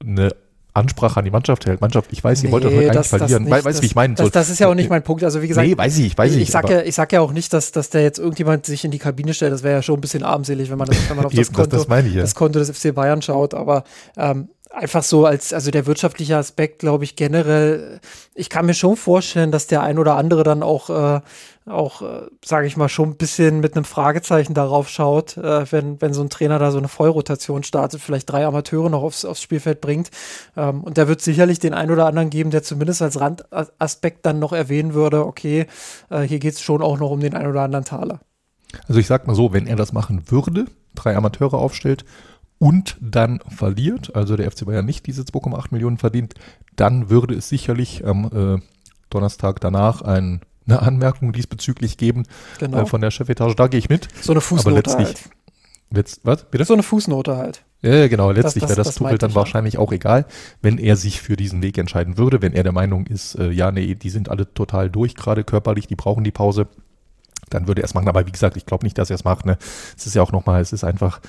eine Ansprache an die Mannschaft hält. Mannschaft, ich weiß, ihr nee, wollt das heute eigentlich verlieren. Nicht, weißt du, wie ich meine? Das, das, ist ja auch nicht mein Punkt. Also wie gesagt, nee, weiß ich, weiß ich. Ich sag, ja, ich sag ja auch nicht, dass, dass da jetzt irgendjemand sich in die Kabine stellt. Das wäre ja schon ein bisschen armselig, wenn man, das, wenn man auf das, Konto, das, ich, ja. das Konto des FC Bayern schaut. Aber ähm, einfach so als, also der wirtschaftliche Aspekt, glaube ich, generell, ich kann mir schon vorstellen, dass der ein oder andere dann auch, äh, auch, äh, sage ich mal, schon ein bisschen mit einem Fragezeichen darauf schaut, äh, wenn, wenn so ein Trainer da so eine Vollrotation startet, vielleicht drei Amateure noch aufs, aufs Spielfeld bringt. Ähm, und der wird sicherlich den ein oder anderen geben, der zumindest als Randaspekt dann noch erwähnen würde, okay, äh, hier geht es schon auch noch um den ein oder anderen Taler. Also ich sag mal so, wenn er das machen würde, drei Amateure aufstellt und dann verliert, also der FC Bayern nicht diese 2,8 Millionen verdient, dann würde es sicherlich am äh, Donnerstag danach ein, eine Anmerkung diesbezüglich geben genau. äh, von der Chefetage. Da gehe ich mit. So eine Fußnote Aber letztlich, halt. Letzt, was? Bitte? So eine Fußnote halt. Ja, genau. Letztlich wäre das, das Tuchel dann wahrscheinlich auch egal, wenn er sich für diesen Weg entscheiden würde, wenn er der Meinung ist, äh, ja, nee, die sind alle total durch, gerade körperlich, die brauchen die Pause dann würde er es machen. Aber wie gesagt, ich glaube nicht, dass er es macht. Ne? Es ist ja auch nochmal, es ist einfach,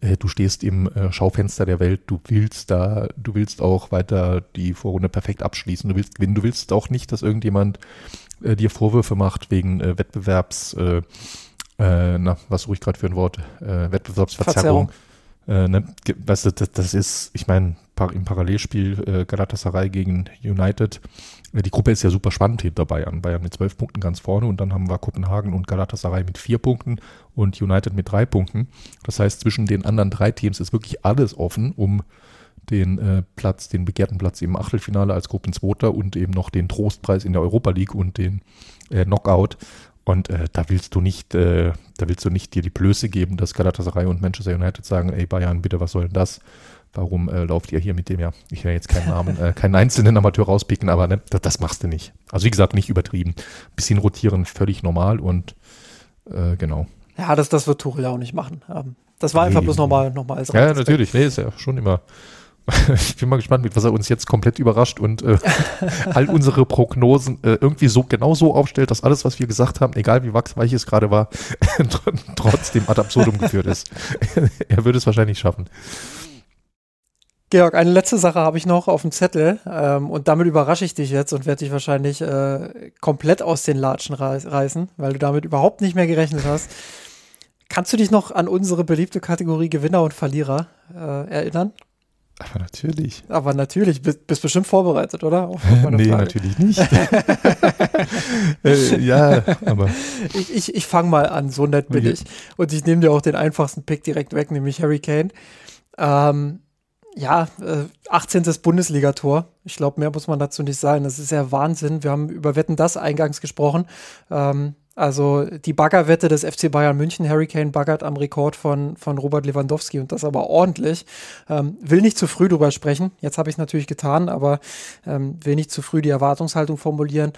äh, du stehst im äh, Schaufenster der Welt, du willst da, du willst auch weiter die Vorrunde perfekt abschließen, du willst gewinnen, du willst auch nicht, dass irgendjemand äh, dir Vorwürfe macht wegen äh, Wettbewerbs. Äh, äh, na, was suche ich gerade für ein Wort? Äh, Wettbewerbsverzerrung. Äh, ne, weißt du, das, das ist, ich meine, im Parallelspiel Galatasaray gegen United. Die Gruppe ist ja super spannend hinter Bayern. Bayern mit zwölf Punkten ganz vorne und dann haben wir Kopenhagen und Galatasaray mit vier Punkten und United mit drei Punkten. Das heißt, zwischen den anderen drei Teams ist wirklich alles offen, um den äh, Platz, den begehrten Platz im Achtelfinale als Gruppenzweiter und eben noch den Trostpreis in der Europa League und den äh, Knockout. Und äh, da willst du nicht, äh, da willst du nicht dir die Blöße geben, dass Galatasaray und Manchester United sagen, ey Bayern, bitte, was soll denn das? Warum äh, lauft ihr hier mit dem ja? Ich will jetzt keinen Namen, äh, keinen einzelnen Amateur rauspicken, aber ne, das, das, machst du nicht. Also wie gesagt, nicht übertrieben. Bisschen rotieren, völlig normal und genau. Ja, das, das wird Tuchel auch nicht machen. Ähm, das war nee, einfach bloß nochmal noch mal als Ja, natürlich. Nee, ist ja schon immer ich bin mal gespannt, mit was er uns jetzt komplett überrascht und äh, all unsere Prognosen äh, irgendwie so genau so aufstellt, dass alles, was wir gesagt haben, egal wie wachsweich es gerade war, trotzdem ad absurdum geführt ist. er würde es wahrscheinlich schaffen. Georg, eine letzte Sache habe ich noch auf dem Zettel ähm, und damit überrasche ich dich jetzt und werde dich wahrscheinlich äh, komplett aus den Latschen reißen, weil du damit überhaupt nicht mehr gerechnet hast. Kannst du dich noch an unsere beliebte Kategorie Gewinner und Verlierer äh, erinnern? Aber natürlich. Aber natürlich, bist, bist bestimmt vorbereitet, oder? Auf, nee, Frage. natürlich nicht. äh, ja, aber. Ich, ich, ich fange mal an, so nett bin okay. ich. Und ich nehme dir auch den einfachsten Pick direkt weg, nämlich Harry Kane. Ähm, ja, äh, 18. Bundesligator. Ich glaube, mehr muss man dazu nicht sagen. Das ist ja Wahnsinn. Wir haben über Wetten das eingangs gesprochen. Ähm, also die Baggerwette des FC Bayern München, Hurricane baggert am Rekord von, von Robert Lewandowski und das aber ordentlich. Ähm, will nicht zu früh drüber sprechen. Jetzt habe ich es natürlich getan, aber ähm, will nicht zu früh die Erwartungshaltung formulieren.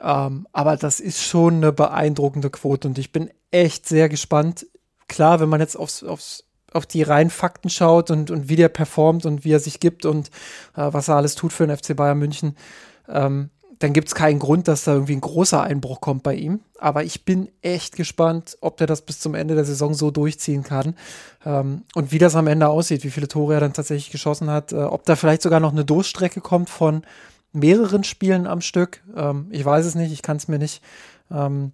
Ähm, aber das ist schon eine beeindruckende Quote und ich bin echt sehr gespannt. Klar, wenn man jetzt aufs, aufs auf die reinen Fakten schaut und, und wie der performt und wie er sich gibt und äh, was er alles tut für den FC Bayern München, ähm, dann gibt es keinen Grund, dass da irgendwie ein großer Einbruch kommt bei ihm. Aber ich bin echt gespannt, ob der das bis zum Ende der Saison so durchziehen kann ähm, und wie das am Ende aussieht, wie viele Tore er dann tatsächlich geschossen hat, äh, ob da vielleicht sogar noch eine Durchstrecke kommt von mehreren Spielen am Stück. Ähm, ich weiß es nicht, ich kann es mir nicht ähm,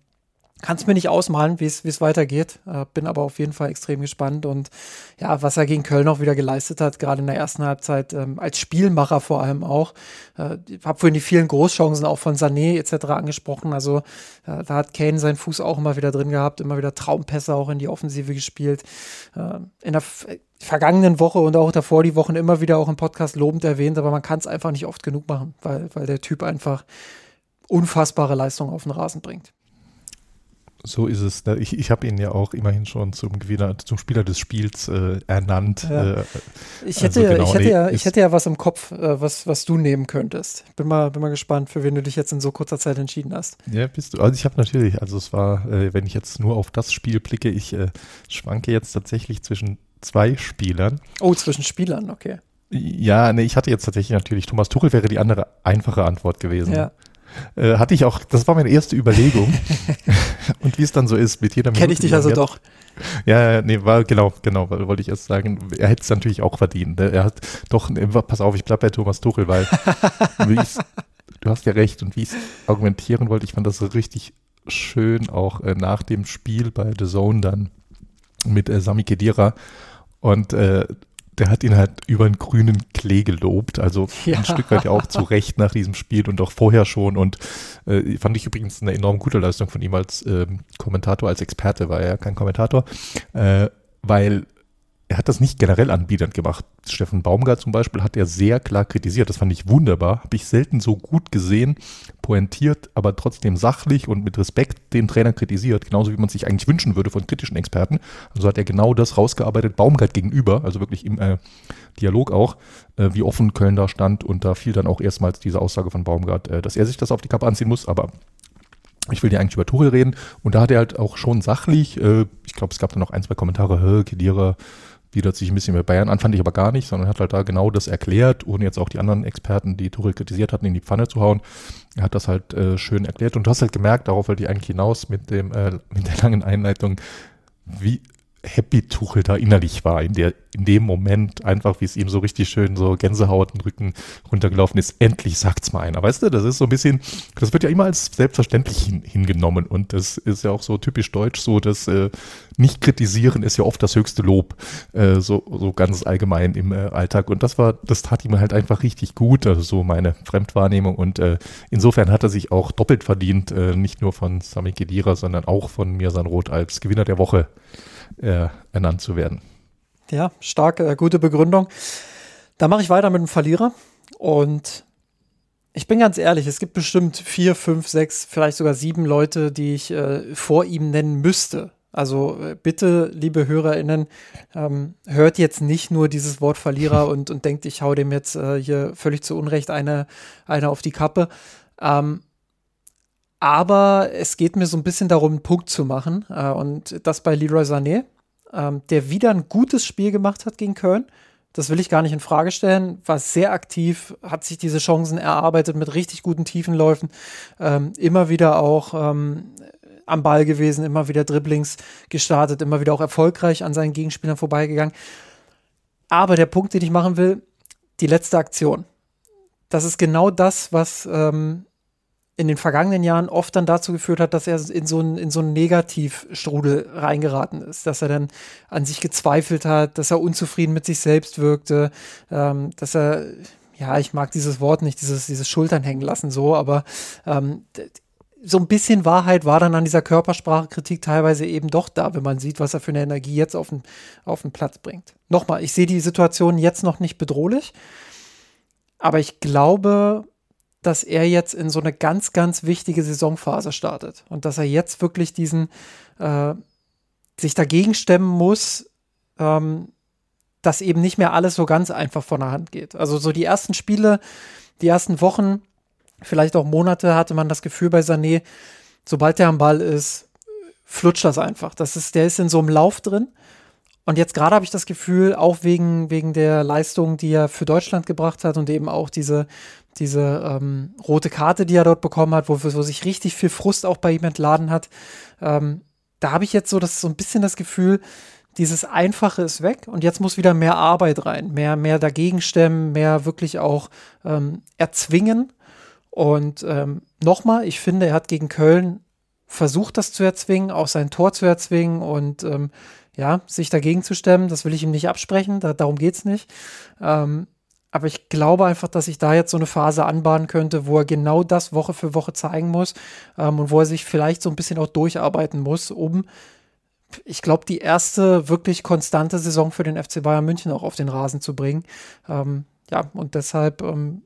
kann es mir nicht ausmalen, wie es weitergeht. Äh, bin aber auf jeden Fall extrem gespannt. Und ja, was er gegen Köln auch wieder geleistet hat, gerade in der ersten Halbzeit, ähm, als Spielmacher vor allem auch. Äh, ich habe vorhin die vielen Großchancen auch von Sané etc. angesprochen. Also äh, da hat Kane seinen Fuß auch immer wieder drin gehabt, immer wieder Traumpässe auch in die Offensive gespielt. Äh, in der vergangenen Woche und auch davor die Wochen immer wieder auch im Podcast lobend erwähnt, aber man kann es einfach nicht oft genug machen, weil, weil der Typ einfach unfassbare Leistung auf den Rasen bringt. So ist es. Ich, ich habe ihn ja auch immerhin schon zum Gewinner, zum Spieler des Spiels äh, ernannt. Ja. Äh, ich, hätte, also genau, ich, hätte nee, ja, ich hätte ja was im Kopf, äh, was, was du nehmen könntest. Bin mal, bin mal gespannt, für wen du dich jetzt in so kurzer Zeit entschieden hast. Ja, bist du. Also ich habe natürlich, also es war, äh, wenn ich jetzt nur auf das Spiel blicke, ich äh, schwanke jetzt tatsächlich zwischen zwei Spielern. Oh, zwischen Spielern, okay. Ja, nee, ich hatte jetzt tatsächlich natürlich, Thomas Tuchel wäre die andere einfache Antwort gewesen. Ja. Äh, hatte ich auch, das war meine erste Überlegung. und wie es dann so ist, mit jeder Minute. Kenne ich dich also doch. Ja, nee, war genau, genau, wollte ich erst sagen. Er hätte es natürlich auch verdient. Ne? Er hat doch, ne, pass auf, ich bleib bei Thomas Tuchel, weil du hast ja recht und wie ich es argumentieren wollte, ich fand das so richtig schön auch äh, nach dem Spiel bei The Zone dann mit äh, Sami Kedira und äh, der hat ihn halt über den grünen Klee gelobt. Also ja. ein Stück weit ja auch zu Recht nach diesem Spiel und auch vorher schon. Und äh, fand ich übrigens eine enorm gute Leistung von ihm als ähm, Kommentator, als Experte, war er ja kein Kommentator, äh, weil er hat das nicht generell anbietend gemacht. Steffen Baumgart zum Beispiel hat er sehr klar kritisiert. Das fand ich wunderbar. Habe ich selten so gut gesehen, pointiert, aber trotzdem sachlich und mit Respekt den Trainer kritisiert. Genauso wie man sich eigentlich wünschen würde von kritischen Experten. Also hat er genau das rausgearbeitet, Baumgart gegenüber, also wirklich im äh, Dialog auch, äh, wie offen Köln da stand. Und da fiel dann auch erstmals diese Aussage von Baumgart, äh, dass er sich das auf die Kappe anziehen muss. Aber ich will dir eigentlich über Tuchel reden. Und da hat er halt auch schon sachlich, äh, ich glaube, es gab dann noch ein, zwei Kommentare, Kedira bietet sich ein bisschen bei Bayern an, fand ich aber gar nicht, sondern hat halt da genau das erklärt, ohne jetzt auch die anderen Experten, die Tuchel kritisiert hatten, in die Pfanne zu hauen. Er hat das halt äh, schön erklärt und du hast halt gemerkt, darauf wollte ich eigentlich hinaus mit dem, äh, mit der langen Einleitung, wie happy Tuchel da innerlich war in der in dem Moment einfach wie es ihm so richtig schön so Gänsehaut den Rücken runtergelaufen ist. Endlich sagt's mal einer weißt du? Das ist so ein bisschen das wird ja immer als selbstverständlich hin, hingenommen und das ist ja auch so typisch deutsch so dass äh, nicht kritisieren ist ja oft das höchste Lob äh, so so ganz allgemein im äh, Alltag und das war das tat ihm halt einfach richtig gut also so meine Fremdwahrnehmung und äh, insofern hat er sich auch doppelt verdient äh, nicht nur von Sami Khedira sondern auch von Mirsan als Gewinner der Woche äh, ernannt zu werden. Ja, starke, äh, gute Begründung. Da mache ich weiter mit dem Verlierer. Und ich bin ganz ehrlich, es gibt bestimmt vier, fünf, sechs, vielleicht sogar sieben Leute, die ich äh, vor ihm nennen müsste. Also äh, bitte, liebe HörerInnen, ähm, hört jetzt nicht nur dieses Wort Verlierer und, und denkt, ich hau dem jetzt äh, hier völlig zu Unrecht eine, eine auf die Kappe. Ähm, aber es geht mir so ein bisschen darum, einen Punkt zu machen. Äh, und das bei Leroy Sané, ähm, der wieder ein gutes Spiel gemacht hat gegen Köln. Das will ich gar nicht in Frage stellen. War sehr aktiv, hat sich diese Chancen erarbeitet mit richtig guten Tiefenläufen. Ähm, immer wieder auch ähm, am Ball gewesen, immer wieder Dribblings gestartet, immer wieder auch erfolgreich an seinen Gegenspielern vorbeigegangen. Aber der Punkt, den ich machen will, die letzte Aktion. Das ist genau das, was ähm, in den vergangenen Jahren oft dann dazu geführt hat, dass er in so einen, in so einen Negativstrudel reingeraten ist, dass er dann an sich gezweifelt hat, dass er unzufrieden mit sich selbst wirkte, ähm, dass er, ja, ich mag dieses Wort nicht, dieses, dieses Schultern hängen lassen so, aber ähm, so ein bisschen Wahrheit war dann an dieser Körpersprachekritik teilweise eben doch da, wenn man sieht, was er für eine Energie jetzt auf den, auf den Platz bringt. Nochmal, ich sehe die Situation jetzt noch nicht bedrohlich, aber ich glaube, dass er jetzt in so eine ganz, ganz wichtige Saisonphase startet und dass er jetzt wirklich diesen äh, sich dagegen stemmen muss, ähm, dass eben nicht mehr alles so ganz einfach von der Hand geht. Also so die ersten Spiele, die ersten Wochen, vielleicht auch Monate hatte man das Gefühl bei Sané, sobald er am Ball ist, flutscht das einfach. Das ist, der ist in so einem Lauf drin. Und jetzt gerade habe ich das Gefühl, auch wegen, wegen der Leistung, die er für Deutschland gebracht hat und eben auch diese, diese ähm, rote Karte, die er dort bekommen hat, wo, wo sich richtig viel Frust auch bei ihm entladen hat. Ähm, da habe ich jetzt so, das, so ein bisschen das Gefühl, dieses Einfache ist weg und jetzt muss wieder mehr Arbeit rein, mehr, mehr dagegen stemmen, mehr wirklich auch ähm, erzwingen. Und ähm, nochmal, ich finde, er hat gegen Köln versucht, das zu erzwingen, auch sein Tor zu erzwingen und ähm, ja, sich dagegen zu stemmen. Das will ich ihm nicht absprechen, da, darum geht es nicht. Ähm, aber ich glaube einfach, dass sich da jetzt so eine Phase anbahnen könnte, wo er genau das Woche für Woche zeigen muss ähm, und wo er sich vielleicht so ein bisschen auch durcharbeiten muss, um, ich glaube, die erste wirklich konstante Saison für den FC Bayern München auch auf den Rasen zu bringen. Ähm, ja, und deshalb ähm,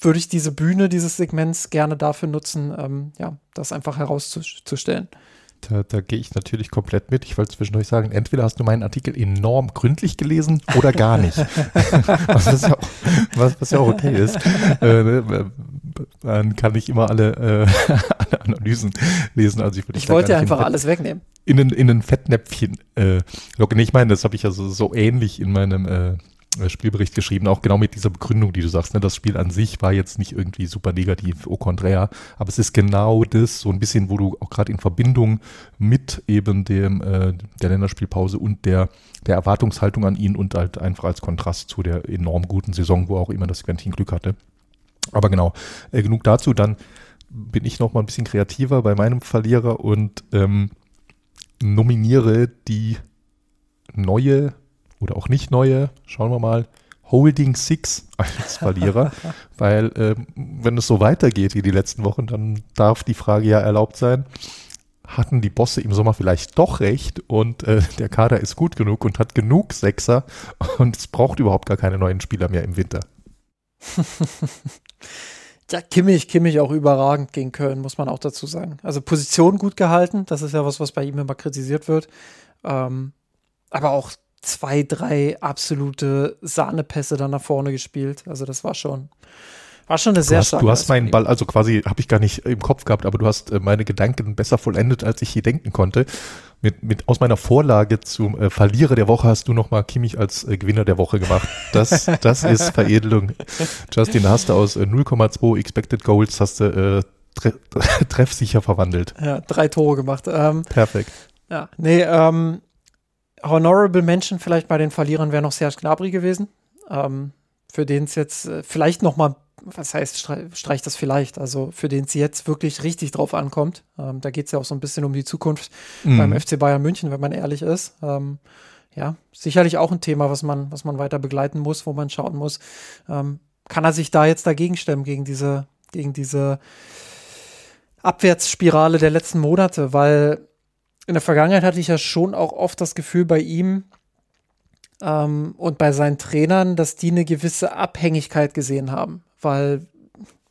würde ich diese Bühne dieses Segments gerne dafür nutzen, ähm, ja, das einfach herauszustellen. Da, da gehe ich natürlich komplett mit. Ich wollte zwischendurch sagen, entweder hast du meinen Artikel enorm gründlich gelesen oder gar nicht. was, ja auch, was, was, ja auch okay ist. Äh, ne, dann kann ich immer alle, äh, alle Analysen lesen. Also ich, ich wollte einfach alles wegnehmen. In ein, in ein Fettnäpfchen äh, locken. Ich meine, das habe ich ja so, so ähnlich in meinem äh, äh, Spielbericht geschrieben, auch genau mit dieser Begründung, die du sagst. Ne? Das Spiel an sich war jetzt nicht irgendwie super negativ, au contraire, aber es ist genau das, so ein bisschen, wo du auch gerade in Verbindung mit eben dem äh, der Länderspielpause und der der Erwartungshaltung an ihn und halt einfach als Kontrast zu der enorm guten Saison, wo auch immer das Quentin Glück hatte. Aber genau, äh, genug dazu. Dann bin ich noch mal ein bisschen kreativer bei meinem Verlierer und ähm, nominiere die neue oder auch nicht neue, schauen wir mal, Holding Six als Verlierer, weil ähm, wenn es so weitergeht wie die letzten Wochen, dann darf die Frage ja erlaubt sein, hatten die Bosse im Sommer vielleicht doch recht und äh, der Kader ist gut genug und hat genug Sechser und es braucht überhaupt gar keine neuen Spieler mehr im Winter. ja, Kimmich, Kimmich auch überragend gegen Köln, muss man auch dazu sagen. Also Position gut gehalten, das ist ja was, was bei ihm immer kritisiert wird. Ähm, aber auch zwei, drei absolute Sahnepässe dann nach vorne gespielt. Also das war schon, war schon eine du sehr hast, Du hast meinen Ball, also quasi habe ich gar nicht im Kopf gehabt, aber du hast äh, meine Gedanken besser vollendet, als ich je denken konnte. Mit, mit aus meiner Vorlage zum äh, Verlierer der Woche hast du nochmal Kimmich als äh, Gewinner der Woche gemacht. Das, das ist Veredelung. Justin, hast du aus äh, 0,2 Expected Goals hast du äh, tre treffsicher verwandelt. Ja, drei Tore gemacht. Ähm, Perfekt. Ja, nee, ähm, Honorable Mention vielleicht bei den Verlierern wäre noch Serge Gnabry gewesen, ähm, für den es jetzt äh, vielleicht noch mal, was heißt, streicht das vielleicht, also für den es jetzt wirklich richtig drauf ankommt. Ähm, da geht es ja auch so ein bisschen um die Zukunft mhm. beim FC Bayern München, wenn man ehrlich ist. Ähm, ja, sicherlich auch ein Thema, was man, was man weiter begleiten muss, wo man schauen muss, ähm, kann er sich da jetzt dagegen stemmen, gegen diese, gegen diese Abwärtsspirale der letzten Monate, weil in der Vergangenheit hatte ich ja schon auch oft das Gefühl bei ihm ähm, und bei seinen Trainern, dass die eine gewisse Abhängigkeit gesehen haben, weil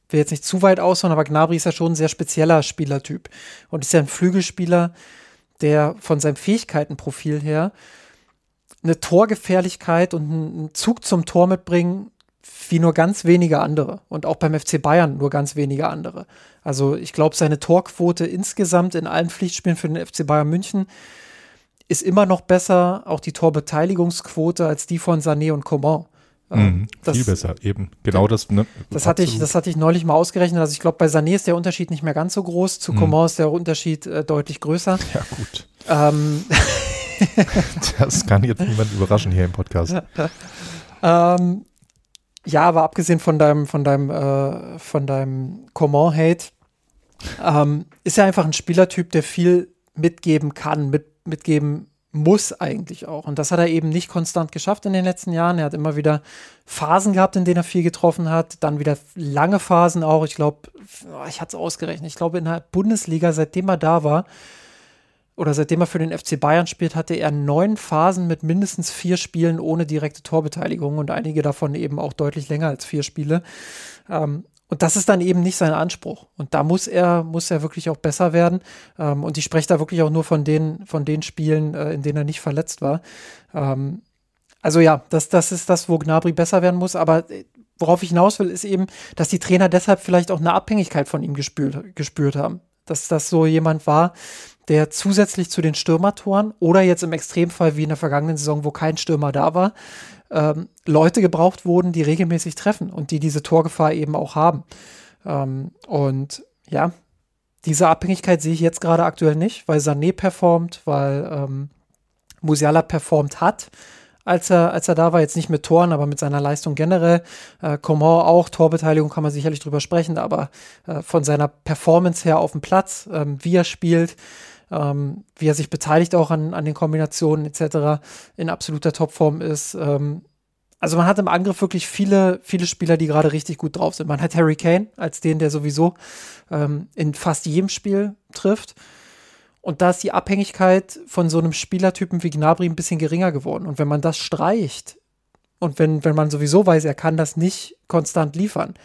wir jetzt nicht zu weit ausholen, aber Gnabry ist ja schon ein sehr spezieller Spielertyp. Und ist ja ein Flügelspieler, der von seinem Fähigkeitenprofil her eine Torgefährlichkeit und einen Zug zum Tor mitbringen, wie nur ganz wenige andere. Und auch beim FC Bayern nur ganz wenige andere. Also ich glaube, seine Torquote insgesamt in allen Pflichtspielen für den FC Bayern München ist immer noch besser, auch die Torbeteiligungsquote, als die von Sané und Coman. Ähm, mhm, das, viel besser, eben. Genau das. Ne, das, hatte ich, das hatte ich neulich mal ausgerechnet. Also ich glaube, bei Sané ist der Unterschied nicht mehr ganz so groß. Zu mhm. Coman ist der Unterschied äh, deutlich größer. Ja, gut. Ähm, das kann jetzt niemand überraschen hier im Podcast. ähm, ja, aber abgesehen von deinem, von deinem, äh, von deinem Coman-Hate, ähm, ist er einfach ein Spielertyp, der viel mitgeben kann, mit, mitgeben muss eigentlich auch. Und das hat er eben nicht konstant geschafft in den letzten Jahren. Er hat immer wieder Phasen gehabt, in denen er viel getroffen hat, dann wieder lange Phasen auch. Ich glaube, ich hatte es ausgerechnet, ich glaube in der Bundesliga, seitdem er da war, oder seitdem er für den FC Bayern spielt, hatte er neun Phasen mit mindestens vier Spielen ohne direkte Torbeteiligung und einige davon eben auch deutlich länger als vier Spiele. Ähm, und das ist dann eben nicht sein Anspruch. Und da muss er, muss er wirklich auch besser werden. Ähm, und ich spreche da wirklich auch nur von den, von den Spielen, äh, in denen er nicht verletzt war. Ähm, also ja, das, das ist das, wo Gnabry besser werden muss. Aber äh, worauf ich hinaus will, ist eben, dass die Trainer deshalb vielleicht auch eine Abhängigkeit von ihm gespürt, gespürt haben. Dass das so jemand war, der zusätzlich zu den Stürmertoren oder jetzt im Extremfall wie in der vergangenen Saison, wo kein Stürmer da war, ähm, Leute gebraucht wurden, die regelmäßig treffen und die diese Torgefahr eben auch haben. Ähm, und ja, diese Abhängigkeit sehe ich jetzt gerade aktuell nicht, weil Sané performt, weil ähm, Musiala performt hat, als er, als er da war. Jetzt nicht mit Toren, aber mit seiner Leistung generell. Äh, Coman auch, Torbeteiligung kann man sicherlich drüber sprechen, aber äh, von seiner Performance her auf dem Platz, ähm, wie er spielt, ähm, wie er sich beteiligt auch an, an den Kombinationen etc. in absoluter Topform ist. Ähm, also man hat im Angriff wirklich viele, viele Spieler, die gerade richtig gut drauf sind. Man hat Harry Kane als den, der sowieso ähm, in fast jedem Spiel trifft. Und da ist die Abhängigkeit von so einem Spielertypen wie Gnabry ein bisschen geringer geworden. Und wenn man das streicht und wenn, wenn man sowieso weiß, er kann das nicht konstant liefern,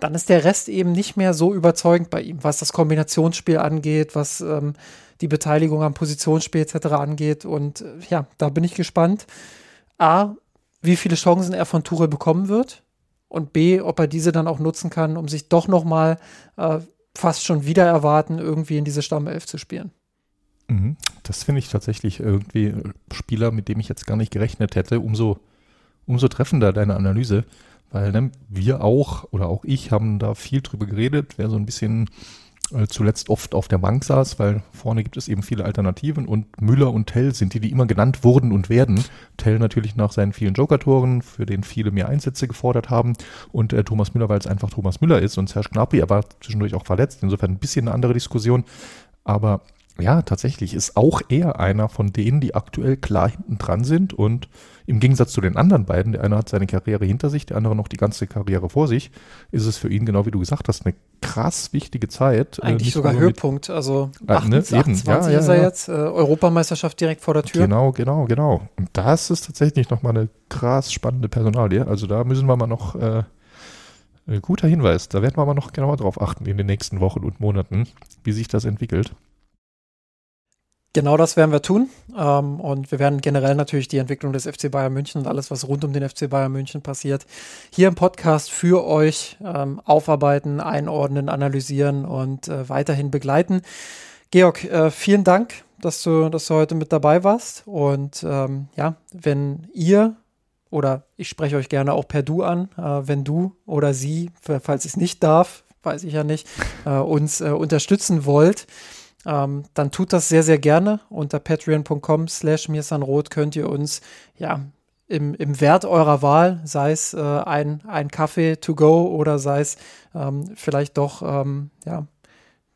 dann ist der Rest eben nicht mehr so überzeugend bei ihm, was das Kombinationsspiel angeht, was ähm, die Beteiligung am Positionsspiel etc. angeht. Und äh, ja, da bin ich gespannt. A, wie viele Chancen er von Tuchel bekommen wird und B, ob er diese dann auch nutzen kann, um sich doch noch mal äh, fast schon wieder erwarten, irgendwie in diese Stammelf zu spielen. Mhm. Das finde ich tatsächlich irgendwie äh, Spieler, mit dem ich jetzt gar nicht gerechnet hätte. Umso, umso treffender deine Analyse. Weil ne, wir auch oder auch ich haben da viel drüber geredet, wer so ein bisschen äh, zuletzt oft auf der Bank saß, weil vorne gibt es eben viele Alternativen und Müller und Tell sind die, die immer genannt wurden und werden. Tell natürlich nach seinen vielen Joker-Toren, für den viele mehr Einsätze gefordert haben und äh, Thomas Müller, weil es einfach Thomas Müller ist und Serge Gnabry, er war zwischendurch auch verletzt, insofern ein bisschen eine andere Diskussion, aber ja, tatsächlich ist auch er einer von denen, die aktuell klar hinten dran sind und im Gegensatz zu den anderen beiden, der eine hat seine Karriere hinter sich, der andere noch die ganze Karriere vor sich, ist es für ihn, genau wie du gesagt hast, eine krass wichtige Zeit. Äh, Eigentlich äh, sogar Höhepunkt, also 28, äh, ne, 28 ja, ja, ist er ja. jetzt, äh, Europameisterschaft direkt vor der Tür. Genau, genau, genau. Und das ist tatsächlich nochmal eine krass spannende Personalie. Also da müssen wir mal noch äh, Guter Hinweis. Da werden wir aber noch genauer drauf achten in den nächsten Wochen und Monaten, wie sich das entwickelt. Genau das werden wir tun. Ähm, und wir werden generell natürlich die Entwicklung des FC Bayern München und alles, was rund um den FC Bayern München passiert, hier im Podcast für euch ähm, aufarbeiten, einordnen, analysieren und äh, weiterhin begleiten. Georg, äh, vielen Dank, dass du, dass du heute mit dabei warst. Und ähm, ja, wenn ihr oder ich spreche euch gerne auch per Du an, äh, wenn du oder sie, falls ich es nicht darf, weiß ich ja nicht, uns unterstützen wollt, ähm, dann tut das sehr, sehr gerne. Unter patreon.com slash mirsanrot könnt ihr uns ja im, im Wert eurer Wahl, sei es äh, ein, ein Kaffee to go oder sei es ähm, vielleicht doch, ähm, ja,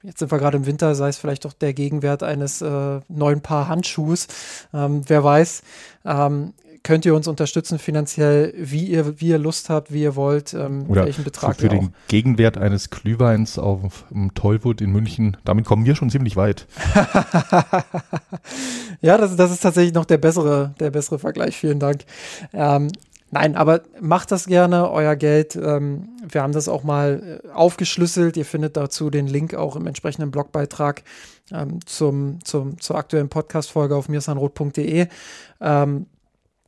jetzt sind wir gerade im Winter, sei es vielleicht doch der Gegenwert eines äh, neuen Paar Handschuhs, ähm, wer weiß. Könnt ihr uns unterstützen finanziell, wie ihr, wie ihr Lust habt, wie ihr wollt, ähm, Oder welchen Betrag für, für den Gegenwert eines Glühweins auf dem Tollwood in München, damit kommen wir schon ziemlich weit. ja, das, das ist tatsächlich noch der bessere, der bessere Vergleich. Vielen Dank. Ähm, Nein, aber macht das gerne, euer Geld. Ähm, wir haben das auch mal äh, aufgeschlüsselt. Ihr findet dazu den Link auch im entsprechenden Blogbeitrag ähm, zum, zum, zur aktuellen Podcast-Folge auf mirsanrot.de. Ähm,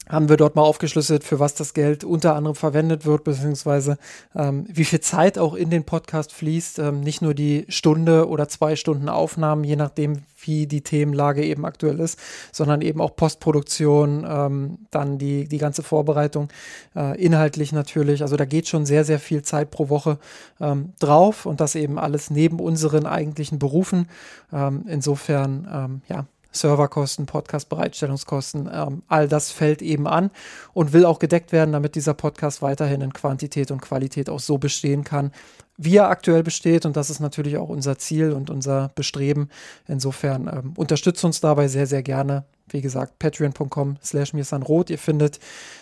haben wir dort mal aufgeschlüsselt, für was das Geld unter anderem verwendet wird, beziehungsweise ähm, wie viel Zeit auch in den Podcast fließt. Ähm, nicht nur die Stunde oder zwei Stunden Aufnahmen, je nachdem, wie die Themenlage eben aktuell ist, sondern eben auch Postproduktion, ähm, dann die, die ganze Vorbereitung, äh, inhaltlich natürlich. Also da geht schon sehr, sehr viel Zeit pro Woche ähm, drauf und das eben alles neben unseren eigentlichen Berufen. Ähm, insofern, ähm, ja, Serverkosten, Podcast-Bereitstellungskosten, ähm, all das fällt eben an und will auch gedeckt werden, damit dieser Podcast weiterhin in Quantität und Qualität auch so bestehen kann, wie er aktuell besteht. Und das ist natürlich auch unser Ziel und unser Bestreben. Insofern ähm, unterstützt uns dabei sehr, sehr gerne. Wie gesagt, patreon.com slash mirsanrot. Ihr findet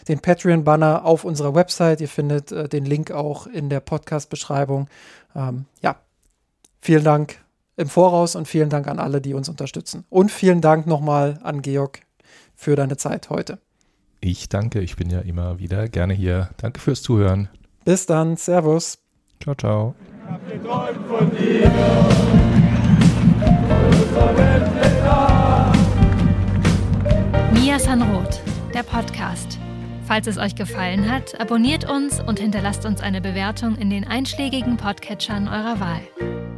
den Patreon-Banner auf unserer Website. Ihr findet äh, den Link auch in der Podcast-Beschreibung. Ähm, ja, vielen Dank im Voraus und vielen Dank an alle, die uns unterstützen. Und vielen Dank nochmal an Georg für deine Zeit heute. Ich danke, ich bin ja immer wieder gerne hier. Danke fürs Zuhören. Bis dann, Servus. Ciao, ciao. Ich hab geträumt von dir. Mia Sanroth, der Podcast. Falls es euch gefallen hat, abonniert uns und hinterlasst uns eine Bewertung in den einschlägigen Podcatchern eurer Wahl.